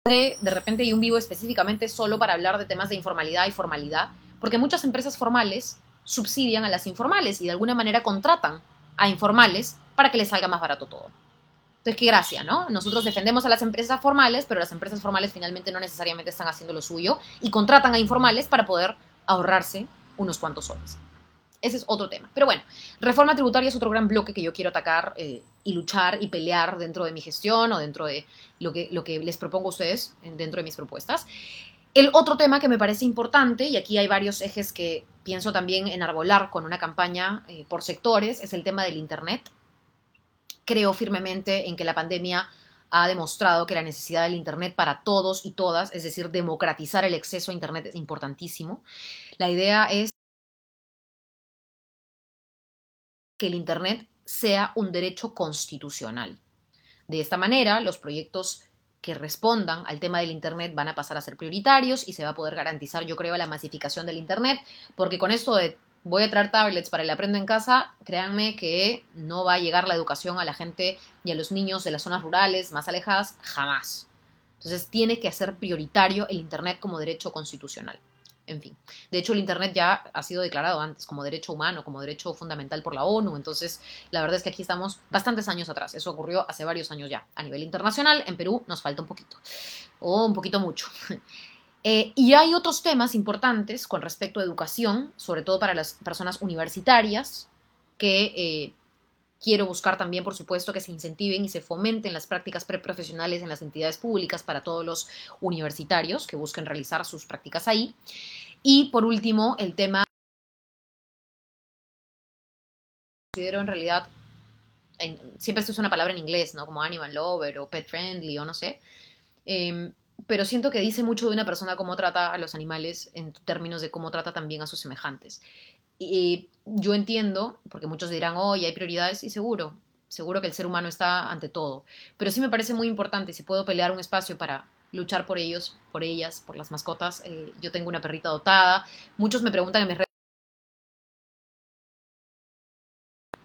De, de repente hay un vivo específicamente solo para hablar de temas de informalidad y formalidad, porque muchas empresas formales subsidian a las informales y de alguna manera contratan a informales para que les salga más barato todo. Entonces, qué gracia, ¿no? Nosotros defendemos a las empresas formales, pero las empresas formales finalmente no necesariamente están haciendo lo suyo y contratan a informales para poder ahorrarse unos cuantos soles. Ese es otro tema. Pero bueno, reforma tributaria es otro gran bloque que yo quiero atacar eh, y luchar y pelear dentro de mi gestión o dentro de lo que, les propongo a ustedes dentro de mis propuestas. El otro tema que me parece importante, y aquí hay varios ejes que pienso también enarbolar con una campaña eh, por sectores, es el tema del Internet creo firmemente en que la pandemia ha demostrado que la necesidad del Internet para todos y todas, es decir, democratizar el acceso a Internet es importantísimo. La idea es que el Internet sea un derecho constitucional. De esta manera, los proyectos que respondan al tema del Internet van a pasar a ser prioritarios y se va a poder garantizar, yo creo, la masificación del Internet, porque con esto de voy a traer tablets para el aprendo en casa, créanme que no va a llegar la educación a la gente y a los niños de las zonas rurales más alejadas jamás. Entonces tiene que ser prioritario el Internet como derecho constitucional. En fin, de hecho el Internet ya ha sido declarado antes como derecho humano, como derecho fundamental por la ONU, entonces la verdad es que aquí estamos bastantes años atrás, eso ocurrió hace varios años ya. A nivel internacional, en Perú nos falta un poquito, o un poquito mucho. Eh, y hay otros temas importantes con respecto a educación, sobre todo para las personas universitarias, que eh, quiero buscar también, por supuesto, que se incentiven y se fomenten las prácticas preprofesionales en las entidades públicas para todos los universitarios que busquen realizar sus prácticas ahí. Y por último, el tema considero en realidad, siempre se usa una palabra en inglés, ¿no? Como animal lover o pet friendly o no sé. Em, pero siento que dice mucho de una persona cómo trata a los animales en términos de cómo trata también a sus semejantes. Y yo entiendo, porque muchos dirán, oye, hay prioridades, y seguro, seguro que el ser humano está ante todo. Pero sí me parece muy importante, si puedo pelear un espacio para luchar por ellos, por ellas, por las mascotas. Eh, yo tengo una perrita dotada. Muchos me preguntan en mis redes.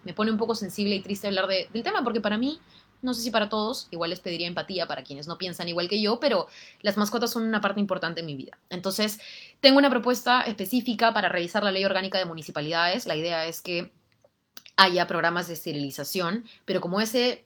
Me pone un poco sensible y triste hablar del tema, porque para mí no sé si para todos, igual les pediría empatía para quienes no piensan igual que yo, pero las mascotas son una parte importante en mi vida. Entonces, tengo una propuesta específica para revisar la ley orgánica de municipalidades. La idea es que haya programas de esterilización, pero como ese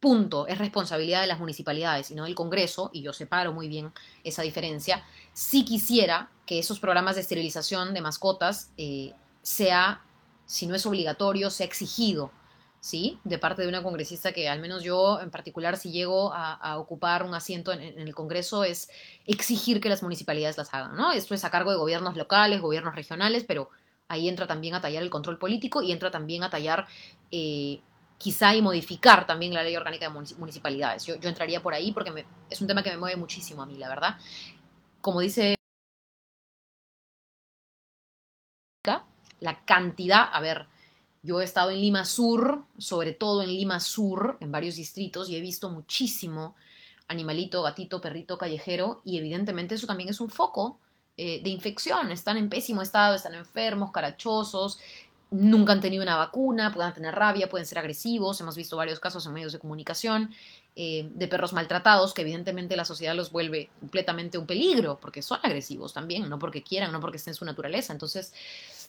punto es responsabilidad de las municipalidades y no del Congreso, y yo separo muy bien esa diferencia, sí quisiera que esos programas de esterilización de mascotas eh, sea, si no es obligatorio, sea exigido, ¿sí? De parte de una congresista que al menos yo en particular, si llego a, ocupar un asiento en, el Congreso, es exigir que las municipalidades las hagan, ¿no? Esto es a cargo de gobiernos locales, gobiernos regionales, pero ahí entra también a tallar el control político y entra también a tallar... Eh, quizá y modificar también la ley orgánica de municipalidades. Yo, entraría por ahí porque es un tema que me mueve muchísimo a mí, la verdad. Como dice la cantidad, a ver, yo he estado en Lima Sur, sobre todo en Lima Sur, en varios distritos, y he visto muchísimo animalito, gatito, perrito, callejero, y evidentemente eso también es un foco eh, de infección. Están en pésimo estado, están enfermos, carachosos, nunca han tenido una vacuna, pueden tener rabia, pueden ser agresivos. Hemos visto varios casos en medios de comunicación eh, de perros maltratados que evidentemente la sociedad los vuelve completamente un peligro porque son agresivos también, no porque quieran, no porque estén en su naturaleza. Entonces,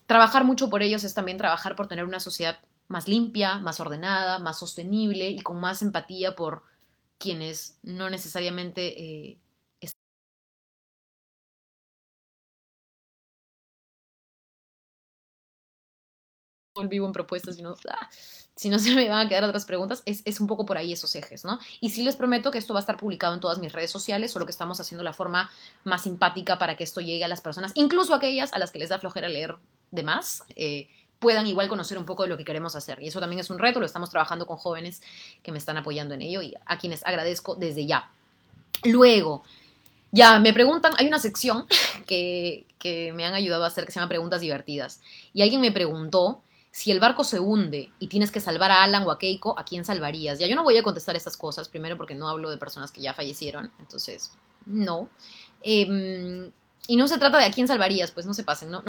trabajar mucho por ellos es también trabajar por tener una sociedad más limpia, más ordenada, más sostenible y con más empatía por quienes no necesariamente eh, vivo en propuestas, no, ah, si no se me van a quedar otras preguntas, es, es, un poco por ahí esos ejes, ¿no? Y sí les prometo que esto va a estar publicado en todas mis redes sociales, solo que estamos haciendo la forma más simpática para que esto llegue a las personas, incluso aquellas a las que les da flojera leer de más, eh, puedan igual conocer un poco de lo que queremos hacer. Y eso también es un reto, lo estamos trabajando con jóvenes que me están apoyando en ello y a quienes agradezco desde ya. Luego, ya me preguntan, hay una sección que, que me han ayudado a hacer que se llama Preguntas Divertidas. Y alguien me preguntó si el barco se hunde y tienes que salvar a Alan o a Keiko, ¿a quién salvarías? Ya yo no voy a contestar estas cosas, primero porque no hablo de personas que ya fallecieron, entonces, no. Em, y no se trata de a quién salvarías, pues no se pasen, ¿no?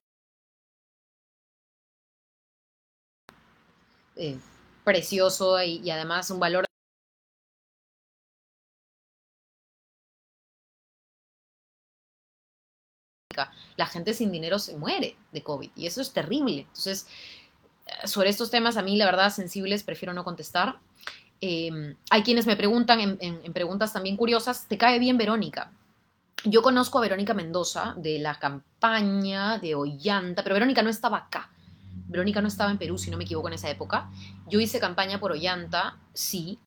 Eh, precioso y, además un valor la gente sin dinero se muere de COVID y eso es terrible. Entonces, sobre estos temas a mí, la verdad, sensibles, prefiero no contestar. Em, hay quienes me preguntan en, preguntas también curiosas, ¿te cae bien Verónica? Yo conozco a Verónica Mendoza de la campaña de Ollanta, pero Verónica no estaba acá. Verónica no estaba en Perú, si no me equivoco, en esa época. Yo hice campaña por Ollanta, sí.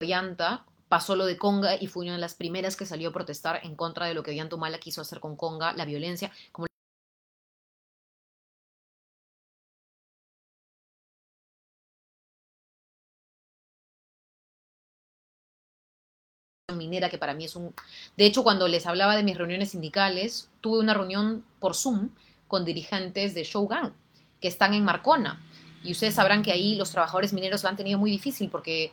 Ollanta pasó lo de Conga y fue una de las primeras que salió a protestar en contra de lo que Ollanta quiso hacer con Conga, la violencia. Como minera, que para mí es un... De hecho, cuando les hablaba de mis reuniones sindicales, tuve una reunión por Zoom con dirigentes de Shougang, que están en Marcona. Y ustedes sabrán que ahí los trabajadores mineros lo han tenido muy difícil porque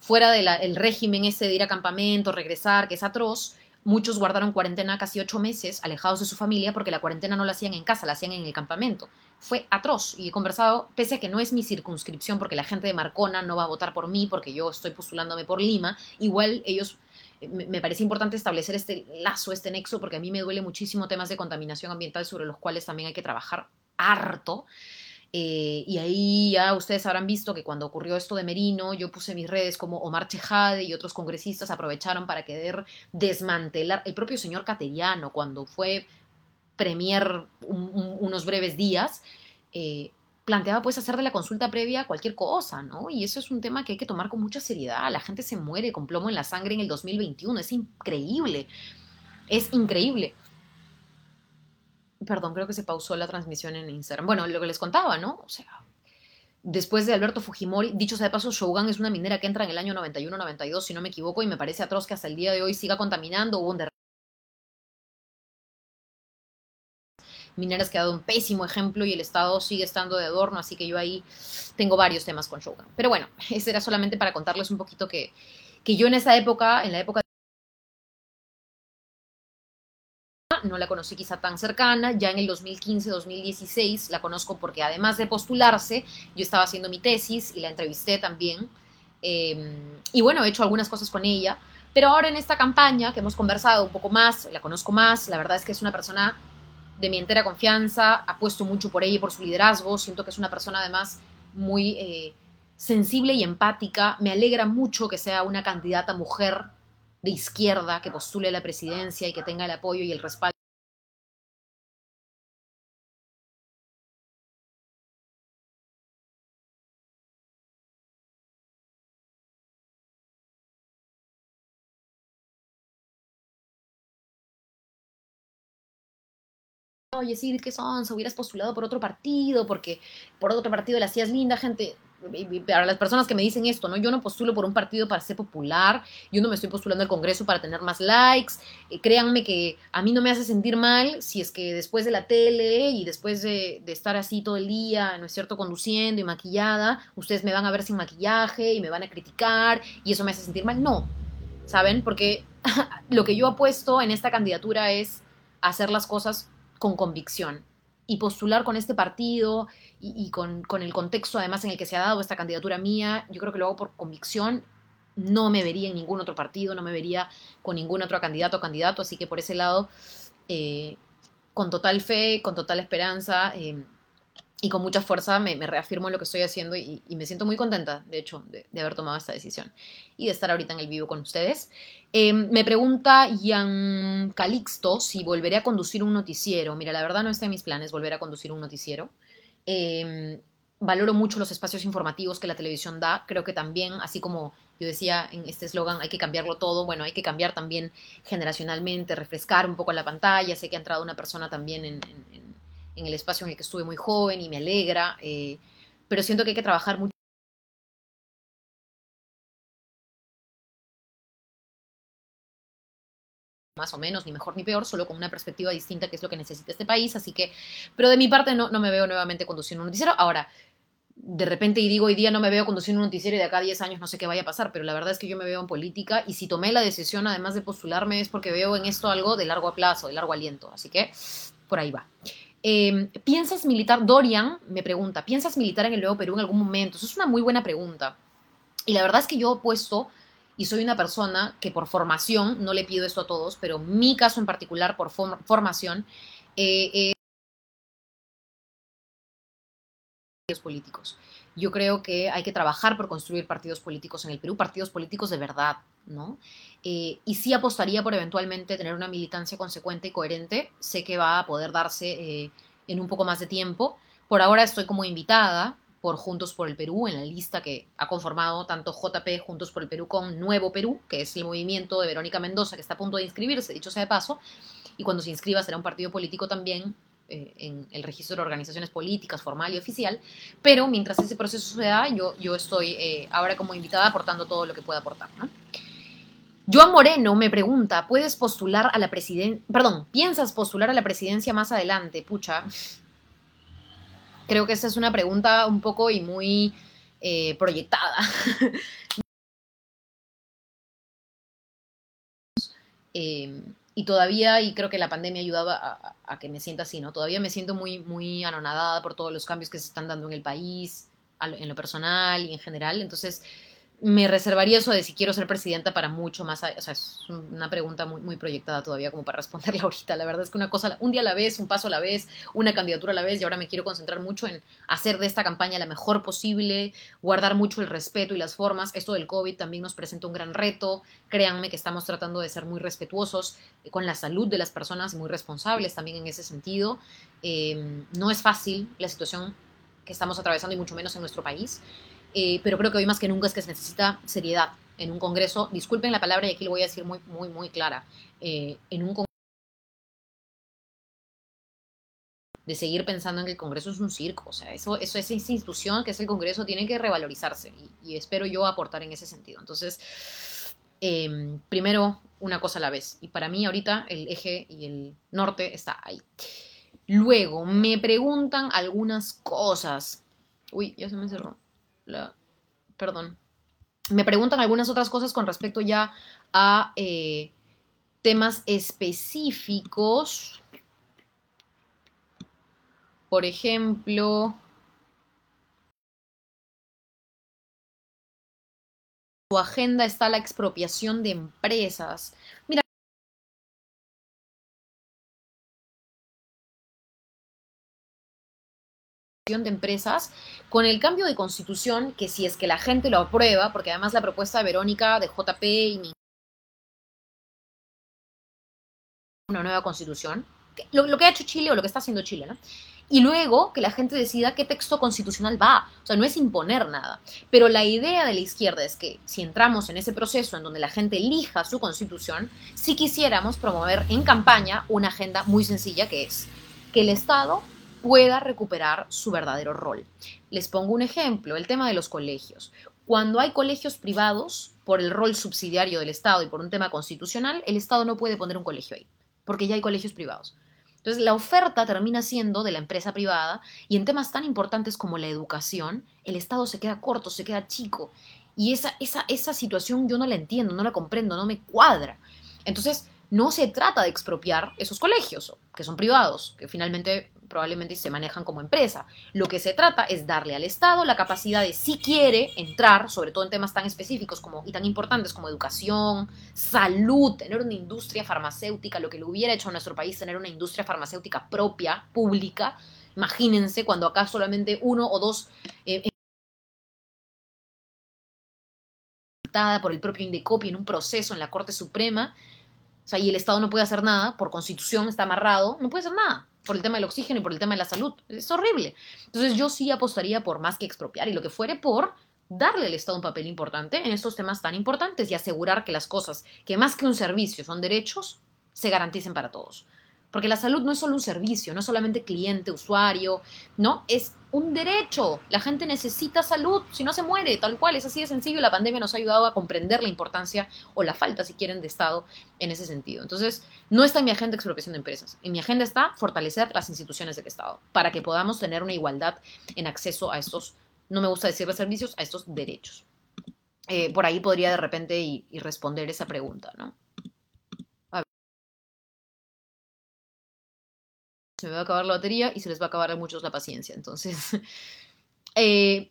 fuera del régimen ese de ir a campamento, regresar, que es atroz, muchos guardaron cuarentena casi ocho meses alejados de su familia porque la cuarentena no la hacían en casa, la hacían en el campamento. Fue atroz y he conversado, pese a que no es mi circunscripción porque la gente de Marcona no va a votar por mí porque yo estoy postulándome por Lima, igual ellos me, parece importante establecer este lazo, este nexo, porque a mí me duele muchísimo temas de contaminación ambiental sobre los cuales también hay que trabajar harto. Eh, y ahí ya ustedes habrán visto que cuando ocurrió esto de Merino, yo puse mis redes como Omar Chejade y otros congresistas aprovecharon para querer desmantelar el propio señor Cateriano cuando fue premier unos breves días. Eh, planteaba pues hacer de la consulta previa cualquier cosa, ¿no? Y eso es un tema que hay que tomar con mucha seriedad. La gente se muere con plomo en la sangre en el 2021, es increíble, es increíble. Perdón, creo que se pausó la transmisión en Instagram. Bueno, lo que les contaba, ¿no? O sea, después de Alberto Fujimori, dicho sea de paso, Shogun es una minera que entra en el año 91-92, si no me equivoco, y me parece atroz que hasta el día de hoy siga contaminando. Hubo un Mineras que ha dado un pésimo ejemplo y el Estado sigue estando de adorno, así que yo ahí tengo varios temas con Shogun. Pero bueno, ese era solamente para contarles un poquito que, que yo en esa época, en la época no la conocí quizá tan cercana, ya en el 2015-2016 la conozco porque además de postularse, yo estaba haciendo mi tesis y la entrevisté también. Eh, y bueno, he hecho algunas cosas con ella, pero ahora en esta campaña que hemos conversado un poco más, la conozco más, la verdad es que es una persona de mi entera confianza, apuesto mucho por ella y por su liderazgo, siento que es una persona además muy eh, sensible y empática, me alegra mucho que sea una candidata mujer de izquierda que postule la presidencia y que tenga el apoyo y el respaldo. Oye, sí, ¿qué son? Se hubieras postulado por otro partido, porque por otro partido la hacías linda, gente para las personas que me dicen esto, ¿no? Yo no postulo por un partido para ser popular, yo no me estoy postulando al Congreso para tener más likes, créanme que a mí no me hace sentir mal si es que después de la tele y después de, de, estar así todo el día, ¿no es cierto?, conduciendo y maquillada, ustedes me van a ver sin maquillaje y me van a criticar y eso me hace sentir mal. No, ¿saben? Porque lo que yo apuesto en esta candidatura es hacer las cosas con convicción y postular con este partido y, con, el contexto además en el que se ha dado esta candidatura mía, yo creo que lo hago por convicción. No me vería en ningún otro partido, no me vería con ningún otro candidato o candidato, así que por ese lado, eh, con total fe, con total esperanza, eh, y con mucha fuerza me, reafirmo en lo que estoy haciendo y, me siento muy contenta, de hecho, de, haber tomado esta decisión y de estar ahorita en el vivo con ustedes. Em, me pregunta Ian Calixto si volveré a conducir un noticiero. Mira, la verdad no está en mis planes volver a conducir un noticiero. Em, valoro mucho los espacios informativos que la televisión da. Creo que también, así como yo decía en este eslogan, hay que cambiarlo todo. Bueno, hay que cambiar también generacionalmente, refrescar un poco la pantalla. Sé que ha entrado una persona también en en el espacio en el que estuve muy joven y me alegra, eh, pero siento que hay que trabajar mucho. más o menos, ni mejor ni peor, solo con una perspectiva distinta, que es lo que necesita este país. Así que, pero de mi parte no, no me veo nuevamente conduciendo un noticiero. Ahora, de repente y digo hoy día no me veo conduciendo un noticiero y de acá a 10 años no sé qué vaya a pasar, pero la verdad es que yo me veo en política y si tomé la decisión además de postularme es porque veo en esto algo de largo plazo, de largo aliento. Así que por ahí va. Em, ¿Piensas militar? Dorian me pregunta, ¿piensas militar en el Nuevo Perú en algún momento? Eso es una muy buena pregunta. Y la verdad es que yo he puesto, y soy una persona que por formación, no le pido esto a todos, pero mi caso en particular por formación, eh, políticos. Yo creo que hay que trabajar por construir partidos políticos en el Perú, partidos políticos de verdad, ¿no? Eh, y sí apostaría por eventualmente tener una militancia consecuente y coherente. Sé que va a poder darse eh, en un poco más de tiempo. Por ahora estoy como invitada por Juntos por el Perú en la lista que ha conformado tanto JP Juntos por el Perú con Nuevo Perú, que es el movimiento de Verónica Mendoza que está a punto de inscribirse, dicho sea de paso, y cuando se inscriba será un partido político también eh, en el registro de organizaciones políticas formal y oficial, pero mientras ese proceso se da, yo, yo estoy ahora como invitada aportando todo lo que pueda aportar. Joan Moreno me pregunta, ¿puedes postular a la presidencia? Perdón, ¿piensas postular a la presidencia más adelante? Pucha. Creo que esa es una pregunta un poco y muy eh, proyectada. Em, y todavía, y creo que la pandemia ayudaba a, a, que me sienta así, ¿no? Todavía me siento muy, muy anonadada por todos los cambios que se están dando en el país, en lo personal y en general. Entonces, me reservaría eso de si quiero ser presidenta para mucho más, o sea, es una pregunta muy, proyectada todavía como para responderla ahorita. La verdad es que una cosa, un día a la vez, un paso a la vez, una candidatura a la vez, y ahora me quiero concentrar mucho en hacer de esta campaña la mejor posible, guardar mucho el respeto y las formas. Esto del COVID también nos presenta un gran reto. Créanme que estamos tratando de ser muy respetuosos con la salud de las personas, muy responsables también en ese sentido. Eh, no es fácil la situación que estamos atravesando y mucho menos en nuestro país. Eh, pero creo que hoy más que nunca es que se necesita seriedad en un Congreso. Disculpen la palabra y aquí lo voy a decir muy, muy, muy clara. Eh, en un Congreso de seguir pensando en que el Congreso es un circo. O sea, eso, eso esa institución que es el Congreso tiene que revalorizarse y, espero yo aportar en ese sentido. Entonces, em, primero, una cosa a la vez. Y para mí ahorita el eje y el norte está ahí. Luego, me preguntan algunas cosas. Uy, ya se me cerró perdón, me preguntan algunas otras cosas con respecto ya a, eh, temas específicos. Por ejemplo, su agenda está la expropiación de empresas. Mira, de empresas con el cambio de constitución que si es que la gente lo aprueba, porque además la propuesta de Verónica de JP y una nueva constitución, lo, lo, que ha hecho Chile o lo que está haciendo Chile, ¿no? Y luego que la gente decida qué texto constitucional va. O sea, no es imponer nada. Pero la idea de la izquierda es que si entramos en ese proceso en donde la gente elija su constitución, si quisiéramos promover en campaña una agenda muy sencilla que es que el Estado pueda recuperar su verdadero rol. Les pongo un ejemplo, el tema de los colegios. Cuando hay colegios privados, por el rol subsidiario del Estado y por un tema constitucional, el Estado no puede poner un colegio ahí, porque ya hay colegios privados. Entonces, la oferta termina siendo de la empresa privada y en temas tan importantes como la educación, el Estado se queda corto, se queda chico. Y esa, esa, esa situación yo no la entiendo, no la comprendo, no me cuadra. Entonces, no se trata de expropiar esos colegios, que son privados, que finalmente probablemente se manejan como empresa. Lo que se trata es darle al Estado la capacidad de, si quiere, entrar, sobre todo en temas tan específicos como, y tan importantes como educación, salud, tener una industria farmacéutica, lo que le hubiera hecho a nuestro país tener una industria farmacéutica propia, pública. Imagínense cuando acá solamente uno o dos... Eh, por el propio Indecopi en un proceso en la Corte Suprema, o sea, y el Estado no puede hacer nada, por constitución está amarrado, no puede hacer nada por el tema del oxígeno y por el tema de la salud. Es horrible. Entonces yo sí apostaría por más que expropiar y lo que fuere por darle al Estado un papel importante en estos temas tan importantes y asegurar que las cosas que más que un servicio son derechos, se garanticen para todos. Porque la salud no es solo un servicio, no es solamente cliente, usuario, no, es un derecho. La gente necesita salud, si no se muere, tal cual, es así de sencillo. La pandemia nos ha ayudado a comprender la importancia o la falta, si quieren, de Estado en ese sentido. Entonces, no está en mi agenda expropiación de empresas. En mi agenda está fortalecer las instituciones del Estado para que podamos tener una igualdad en acceso a estos, no me gusta decir servicios, a estos derechos. Eh, por ahí podría de repente y responder esa pregunta, ¿no? Se me va a acabar la batería y se les va a acabar a muchos la paciencia. Entonces, eh,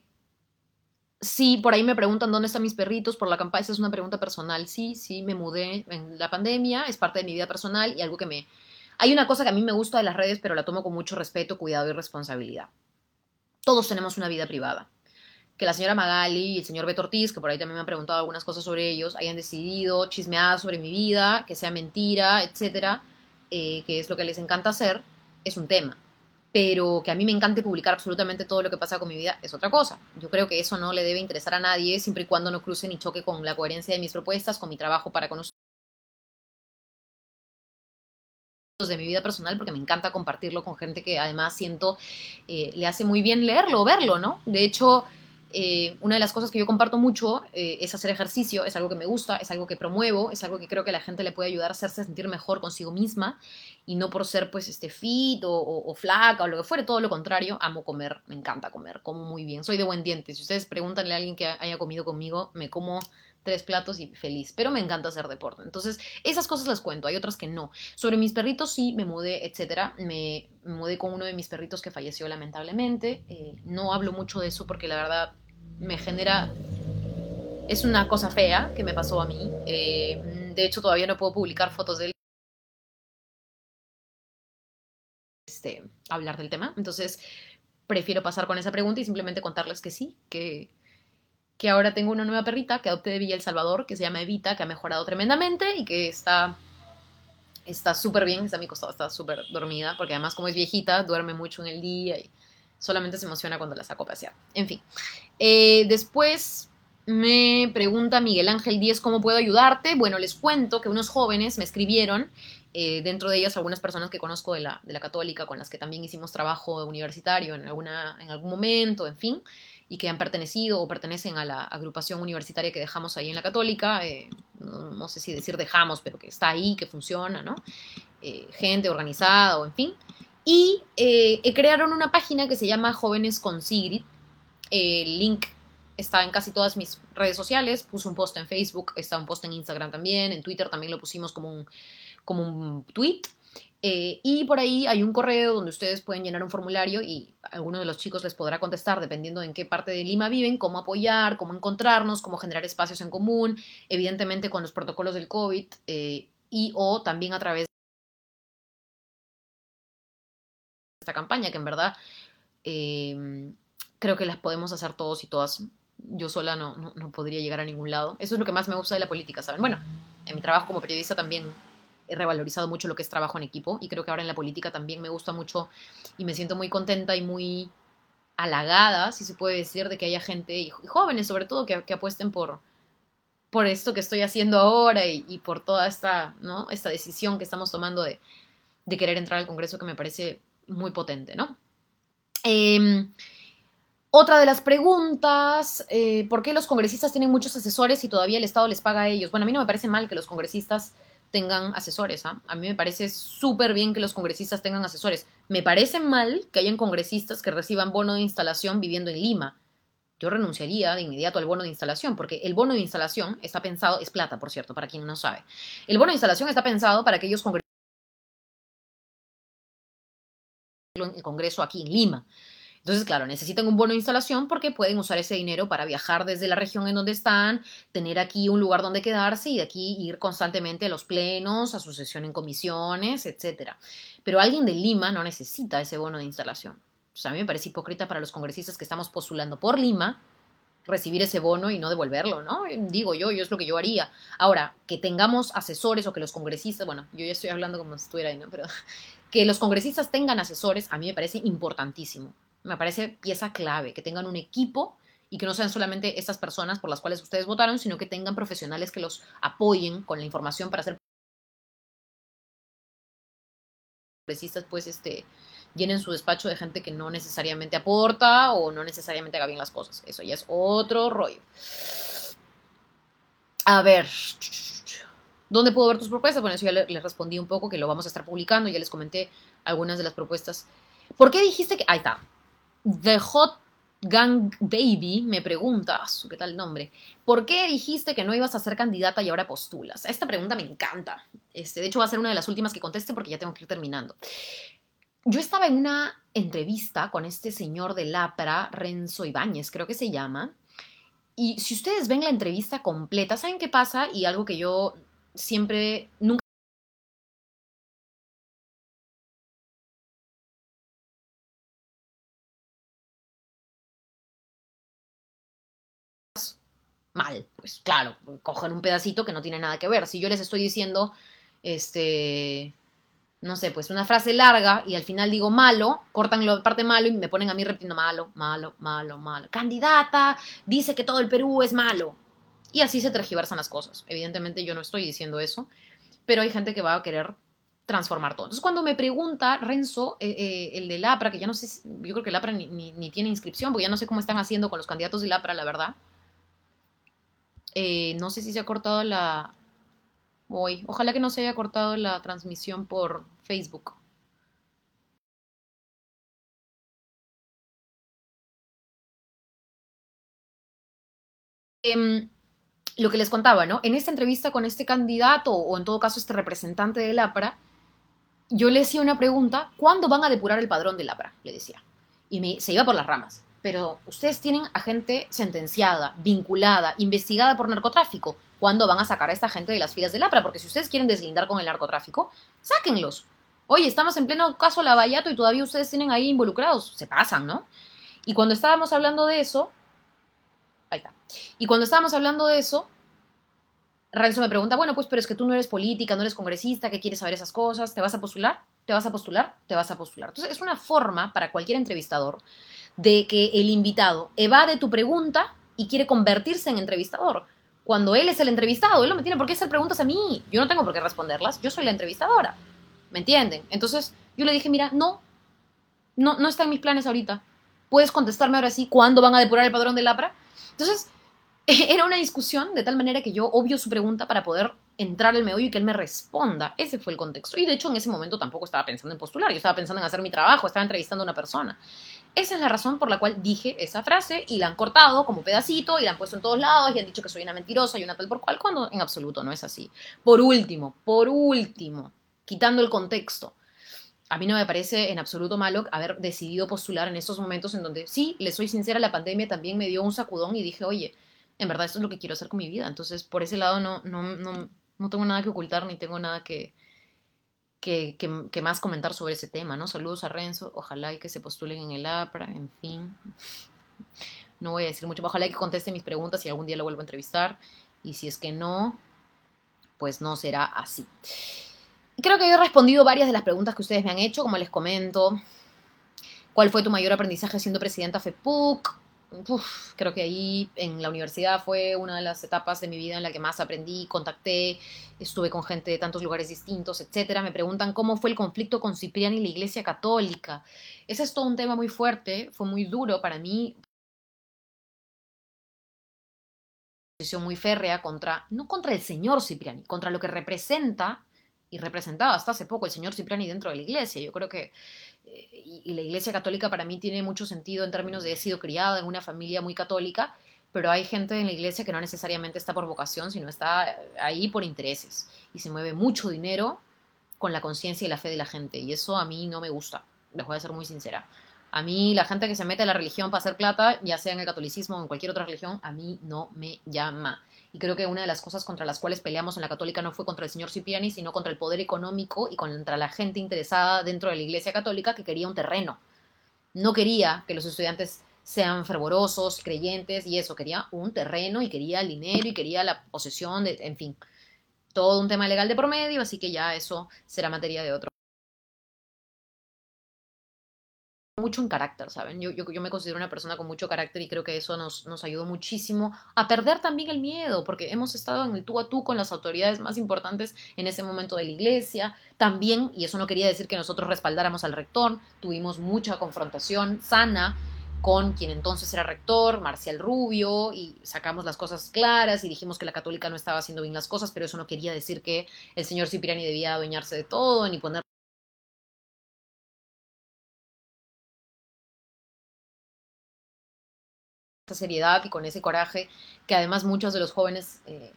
sí, por ahí me preguntan dónde están mis perritos por la campaña. Esa es una pregunta personal. Sí, sí, me mudé en la pandemia, es parte de mi vida personal y algo que me... Hay una cosa que a mí me gusta de las redes, pero la tomo con mucho respeto, cuidado y responsabilidad. Todos tenemos una vida privada. Que la señora Magali y el señor Beto Ortiz, que por ahí también me han preguntado algunas cosas sobre ellos, hayan decidido chismear sobre mi vida, que sea mentira, etcétera, eh, que es lo que les encanta hacer es un tema. Pero que a mí me encante publicar absolutamente todo lo que pasa con mi vida es otra cosa. Yo creo que eso no le debe interesar a nadie siempre y cuando no cruce ni choque con la coherencia de mis propuestas, con mi trabajo para conocer de mi vida personal porque me encanta compartirlo con gente que además siento eh, le hace muy bien leerlo o verlo, ¿no? De hecho, eh, una de las cosas que yo comparto mucho eh, es hacer ejercicio, es algo que me gusta, es algo que promuevo, es algo que creo que la gente le puede ayudar a hacerse sentir mejor consigo misma y no por ser pues este fit o, flaca o lo que fuere, todo lo contrario, amo comer, me encanta comer, como muy bien, soy de buen diente, si ustedes pregúntenle a alguien que haya comido conmigo, me como tres platos y feliz, pero me encanta hacer deporte. Entonces, esas cosas las cuento, hay otras que no. Sobre mis perritos sí, me mudé, etcétera. Me, mudé con uno de mis perritos que falleció lamentablemente. Eh, no hablo mucho de eso porque la verdad me genera... Es una cosa fea que me pasó a mí. Eh, de hecho, todavía no puedo publicar fotos de él. Este, hablar del tema. Entonces, prefiero pasar con esa pregunta y simplemente contarles que sí, que, que ahora tengo una nueva perrita que adopté de Villa El Salvador, que se llama Evita, que ha mejorado tremendamente y que está está súper bien, está a mi costado, está súper dormida, porque además como es viejita, duerme mucho en el día y solamente se emociona cuando la saco a pasear. En fin. Eh, después me pregunta Miguel Ángel Díez cómo puedo ayudarte. Bueno, les cuento que unos jóvenes me escribieron, eh, dentro de ellas algunas personas que conozco de la, de la católica, con las que también hicimos trabajo universitario en, alguna, en algún momento, en fin, y que han pertenecido o pertenecen a la agrupación universitaria que dejamos ahí en la católica. Eh, no, sé si decir dejamos, pero que está ahí, que funciona, ¿no? gente organizada o en fin. Y eh, crearon una página que se llama Jóvenes con Sigrid. El link está en casi todas mis redes sociales. Puse un post en Facebook, está un post en Instagram también, en Twitter también lo pusimos como un, como un tweet. Eh, y por ahí hay un correo donde ustedes pueden llenar un formulario y alguno de los chicos les podrá contestar, dependiendo en qué parte de Lima viven, cómo apoyar, cómo encontrarnos, cómo generar espacios en común, evidentemente con los protocolos del COVID eh, y o también a través esta campaña, que en verdad eh, creo que las podemos hacer todos y todas. Yo sola no, no, podría llegar a ningún lado. Eso es lo que más me gusta de la política, ¿saben? Bueno, en mi trabajo como periodista también he revalorizado mucho lo que es trabajo en equipo y creo que ahora en la política también me gusta mucho y me siento muy contenta y muy halagada, si se puede decir, de que haya gente, y jóvenes sobre todo, que, que apuesten por, por esto que estoy haciendo ahora y, y, por toda esta, ¿no? esta decisión que estamos tomando de, de, querer entrar al Congreso que me parece muy potente, ¿no? Eh, otra de las preguntas, eh, ¿por qué los congresistas tienen muchos asesores y todavía el Estado les paga a ellos? Bueno, a mí no me parece mal que los congresistas tengan asesores. ¿ah? A mí me parece súper bien que los congresistas tengan asesores. Me parece mal que hayan congresistas que reciban bono de instalación viviendo en Lima. Yo renunciaría de inmediato al bono de instalación, porque el bono de instalación está pensado, es plata, por cierto, para quien no sabe. El bono de instalación está pensado para aquellos congresistas el Congreso aquí en Lima. Entonces, claro, necesitan un bono de instalación porque pueden usar ese dinero para viajar desde la región en donde están, tener aquí un lugar donde quedarse y de aquí ir constantemente a los plenos, a su sesión en comisiones, etc. Pero alguien de Lima no necesita ese bono de instalación. O a mí me parece hipócrita para los congresistas que estamos postulando por Lima recibir ese bono y no devolverlo, ¿no? Digo yo, yo es lo que yo haría. Ahora, que tengamos asesores o que los congresistas, bueno, yo ya estoy hablando como si estuviera ahí, ¿no? Pero que los congresistas tengan asesores a mí me parece importantísimo me parece pieza clave, que tengan un equipo y que no sean solamente estas personas por las cuales ustedes votaron, sino que tengan profesionales que los apoyen con la información para hacer congresistas, pues este llenen su despacho de gente que no necesariamente aporta o no necesariamente haga bien las cosas. Eso ya es otro rollo. A ver, ¿dónde puedo ver tus propuestas? Bueno, eso ya les respondí un poco, que lo vamos a estar publicando, ya les comenté algunas de las propuestas. ¿Por qué dijiste que... Ahí está. The Hot Gang Baby me pregunta, ¿qué tal el nombre? ¿Por qué dijiste que no ibas a ser candidata y ahora postulas? Esta pregunta me encanta. Este, de hecho, va a ser una de las últimas que conteste porque ya tengo que ir terminando. Yo estaba en una entrevista con este señor de Lapra, Renzo Ibáñez, creo que se llama. Y si ustedes ven la entrevista completa, ¿saben qué pasa? Y algo que yo siempre, nunca mal. Pues claro, cogen un pedacito que no tiene nada que ver. Si yo les estoy diciendo, este, no sé, pues una frase larga y al final digo malo, cortan la parte malo y me ponen a mí repitiendo malo, malo, malo, malo. Candidata dice que todo el Perú es malo. Y así se tergiversan las cosas. Evidentemente yo no estoy diciendo eso, pero hay gente que va a querer transformar todo. Entonces cuando me pregunta Renzo, eh, eh, el de Lapra, que ya no sé, yo creo que Lapra ni, ni, ni tiene inscripción, porque ya no sé cómo están haciendo con los candidatos de Lapra, la verdad eh, no sé si se ha cortado la... Hoy. Ojalá que no se haya cortado la transmisión por Facebook. Eh, lo que les contaba, ¿no? En esta entrevista con este candidato, o en todo caso este representante del APRA, yo le hacía una pregunta, ¿cuándo van a depurar el padrón del APRA? Le decía. Y me, se iba por las ramas pero ustedes tienen a gente sentenciada, vinculada, investigada por narcotráfico. ¿Cuándo van a sacar a esta gente de las filas del APRA? Porque si ustedes quieren deslindar con el narcotráfico, sáquenlos. Oye, estamos en pleno caso Lavallato y todavía ustedes tienen ahí involucrados. Se pasan, ¿no? Y cuando estábamos hablando de eso, ahí está. Y cuando estábamos hablando de eso, Renzo me pregunta, bueno, pues, pero es que tú no eres política, no eres congresista, ¿qué quieres saber esas cosas? ¿Te vas a postular? ¿Te vas a postular? ¿Te vas a postular? Entonces, es una forma para cualquier entrevistador de que el invitado evade tu pregunta y quiere convertirse en entrevistador. Cuando él es el entrevistado, él no me tiene por qué hacer preguntas a mí. Yo no tengo por qué responderlas. Yo soy la entrevistadora. ¿Me entienden? Entonces yo le dije, mira, no, no, no está en mis planes ahorita. ¿Puedes contestarme ahora sí cuándo van a depurar el padrón del APRA? Entonces, era una discusión de tal manera que yo obvio su pregunta para poder entrar al meollo y que él me responda. Ese fue el contexto. Y de hecho en ese momento tampoco estaba pensando en postular, yo estaba pensando en hacer mi trabajo, estaba entrevistando a una persona. Esa es la razón por la cual dije esa frase y la han cortado como pedacito y la han puesto en todos lados y han dicho que soy una mentirosa y una tal por cual, cuando en absoluto no es así. Por último, por último, quitando el contexto, a mí no me parece en absoluto malo haber decidido postular en estos momentos en donde, sí, le soy sincera, la pandemia también me dio un sacudón y dije, oye, en verdad esto es lo que quiero hacer con mi vida. Entonces, por ese lado no, no, no, no tengo nada que ocultar ni tengo nada que, que, que, más comentar sobre ese tema, ¿no? Saludos a Renzo, ojalá y que se postulen en el APRA, en fin. No voy a decir mucho, ojalá y que conteste mis preguntas y algún día lo vuelvo a entrevistar. Y si es que no, pues no será así. Creo que he respondido varias de las preguntas que ustedes me han hecho, como les comento. ¿Cuál fue tu mayor aprendizaje siendo presidenta FEPUC? creo que ahí en la universidad fue una de las etapas de mi vida en la que más aprendí, contacté, estuve con gente de tantos lugares distintos, etcétera. Me preguntan cómo fue el conflicto con Cipriani y la Iglesia Católica. Ese es todo un tema muy fuerte, fue muy duro para mí. Posición muy férrea contra, no contra el señor Cipriani, contra lo que representa y representaba hasta hace poco el señor Cipriani dentro de la iglesia. Yo creo que eh, y, la iglesia católica para mí tiene mucho sentido en términos de he sido criada en una familia muy católica, pero hay gente en la iglesia que no necesariamente está por vocación, sino está ahí por intereses y se mueve mucho dinero con la conciencia y la fe de la gente y eso a mí no me gusta, les voy a ser muy sincera. A mí la gente que se mete a la religión para hacer plata, ya sea en el catolicismo o en cualquier otra religión, a mí no me llama. Y creo que una de las cosas contra las cuales peleamos en la católica no fue contra el señor Cipriani, sino contra el poder económico y contra la gente interesada dentro de la iglesia católica que quería un terreno. No quería que los estudiantes sean fervorosos, creyentes y eso, quería un terreno y quería el dinero y quería la posesión de, en fin, todo un tema legal de promedio, así que ya eso será materia de otro. Mucho en carácter, ¿saben? Yo, yo, me considero una persona con mucho carácter y creo que eso nos, nos ayudó muchísimo a perder también el miedo, porque hemos estado en el tú a tú con las autoridades más importantes en ese momento de la iglesia. También, y eso no quería decir que nosotros respaldáramos al rector, tuvimos mucha confrontación sana con quien entonces era rector, Marcial Rubio, y sacamos las cosas claras y dijimos que la católica no estaba haciendo bien las cosas, pero eso no quería decir que el señor Cipriani debía adueñarse de todo ni poner seriedad y con ese coraje que además muchos de los jóvenes eh,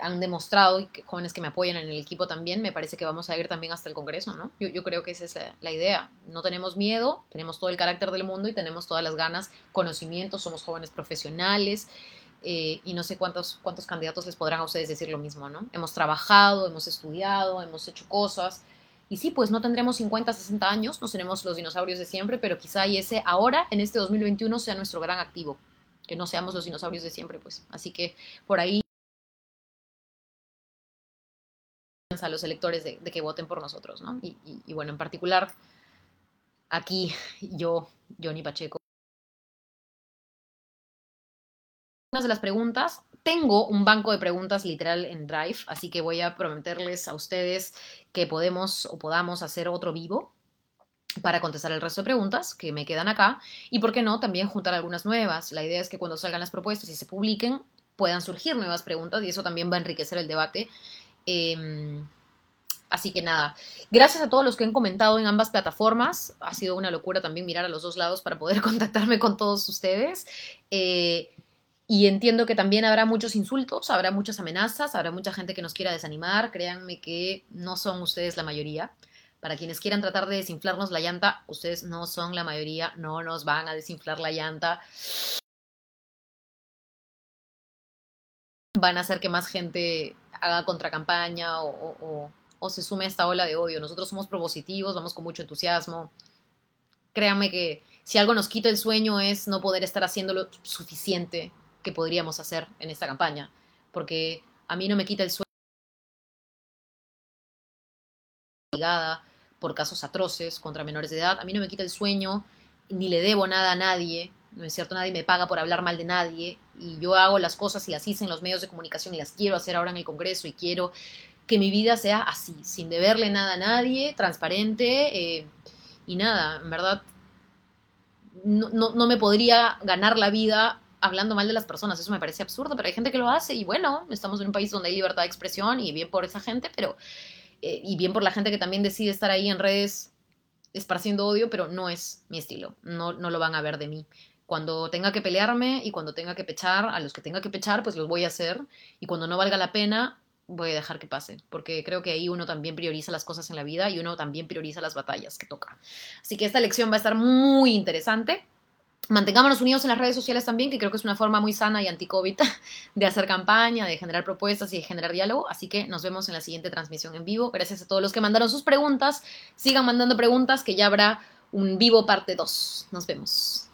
han demostrado y que, jóvenes que me apoyan en el equipo también, me parece que vamos a ir también hasta el Congreso, ¿no? Yo, yo creo que esa es la, idea. No tenemos miedo, tenemos todo el carácter del mundo y tenemos todas las ganas, conocimientos, somos jóvenes profesionales. Eh, y no sé cuántos, cuántos candidatos les podrán a ustedes decir lo mismo, ¿no? Hemos trabajado, hemos estudiado, hemos hecho cosas, y sí, pues no tendremos 50, 60 años, no seremos los dinosaurios de siempre, pero quizá y ese ahora, en este 2021, sea nuestro gran activo, que no seamos los dinosaurios de siempre, pues. Así que por ahí a los electores de, que voten por nosotros, ¿no? Y, y bueno, en particular, aquí yo, Johnny Pacheco. De las preguntas tengo un banco de preguntas literal en Drive, así que voy a prometerles a ustedes que podemos o podamos hacer otro vivo para contestar el resto de preguntas que me quedan acá y, por qué no, también juntar algunas nuevas. La idea es que cuando salgan las propuestas y se publiquen puedan surgir nuevas preguntas y eso también va a enriquecer el debate. Em, así que nada, gracias a todos los que han comentado en ambas plataformas. Ha sido una locura también mirar a los dos lados para poder contactarme con todos ustedes. Eh, y entiendo que también habrá muchos insultos, habrá muchas amenazas, habrá mucha gente que nos quiera desanimar. Créanme que no son ustedes la mayoría. Para quienes quieran tratar de desinflarnos la llanta, ustedes no son la mayoría, no nos van a desinflar la llanta. Van a hacer que más gente haga contracampaña o, o se sume a esta ola de odio. Nosotros somos propositivos, vamos con mucho entusiasmo. Créanme que si algo nos quita el sueño es no poder estar haciendo lo suficiente que podríamos hacer en esta campaña, porque a mí no me quita el sueño por casos atroces contra menores de edad, a mí no me quita el sueño, ni le debo nada a nadie, no es cierto, nadie me paga por hablar mal de nadie, y yo hago las cosas y las hice en los medios de comunicación y las quiero hacer ahora en el Congreso y quiero que mi vida sea así, sin deberle nada a nadie, transparente, eh, y nada, en verdad, no, no, no me podría ganar la vida hablando mal de las personas. Eso me parece absurdo, pero hay gente que lo hace y bueno, estamos en un país donde hay libertad de expresión y bien por esa gente, pero... Eh, y bien por la gente que también decide estar ahí en redes esparciendo odio, pero no es mi estilo. No, no lo van a ver de mí. Cuando tenga que pelearme y cuando tenga que pechar, a los que tenga que pechar, pues los voy a hacer. Y cuando no valga la pena, voy a dejar que pase, porque creo que ahí uno también prioriza las cosas en la vida y uno también prioriza las batallas que toca. Así que esta lección va a estar muy interesante. Mantengámonos unidos en las redes sociales también, que creo que es una forma muy sana y anti-COVID de hacer campaña, de generar propuestas y de generar diálogo. Así que nos vemos en la siguiente transmisión en vivo. Gracias a todos los que mandaron sus preguntas. Sigan mandando preguntas, que ya habrá un vivo parte 2. Nos vemos.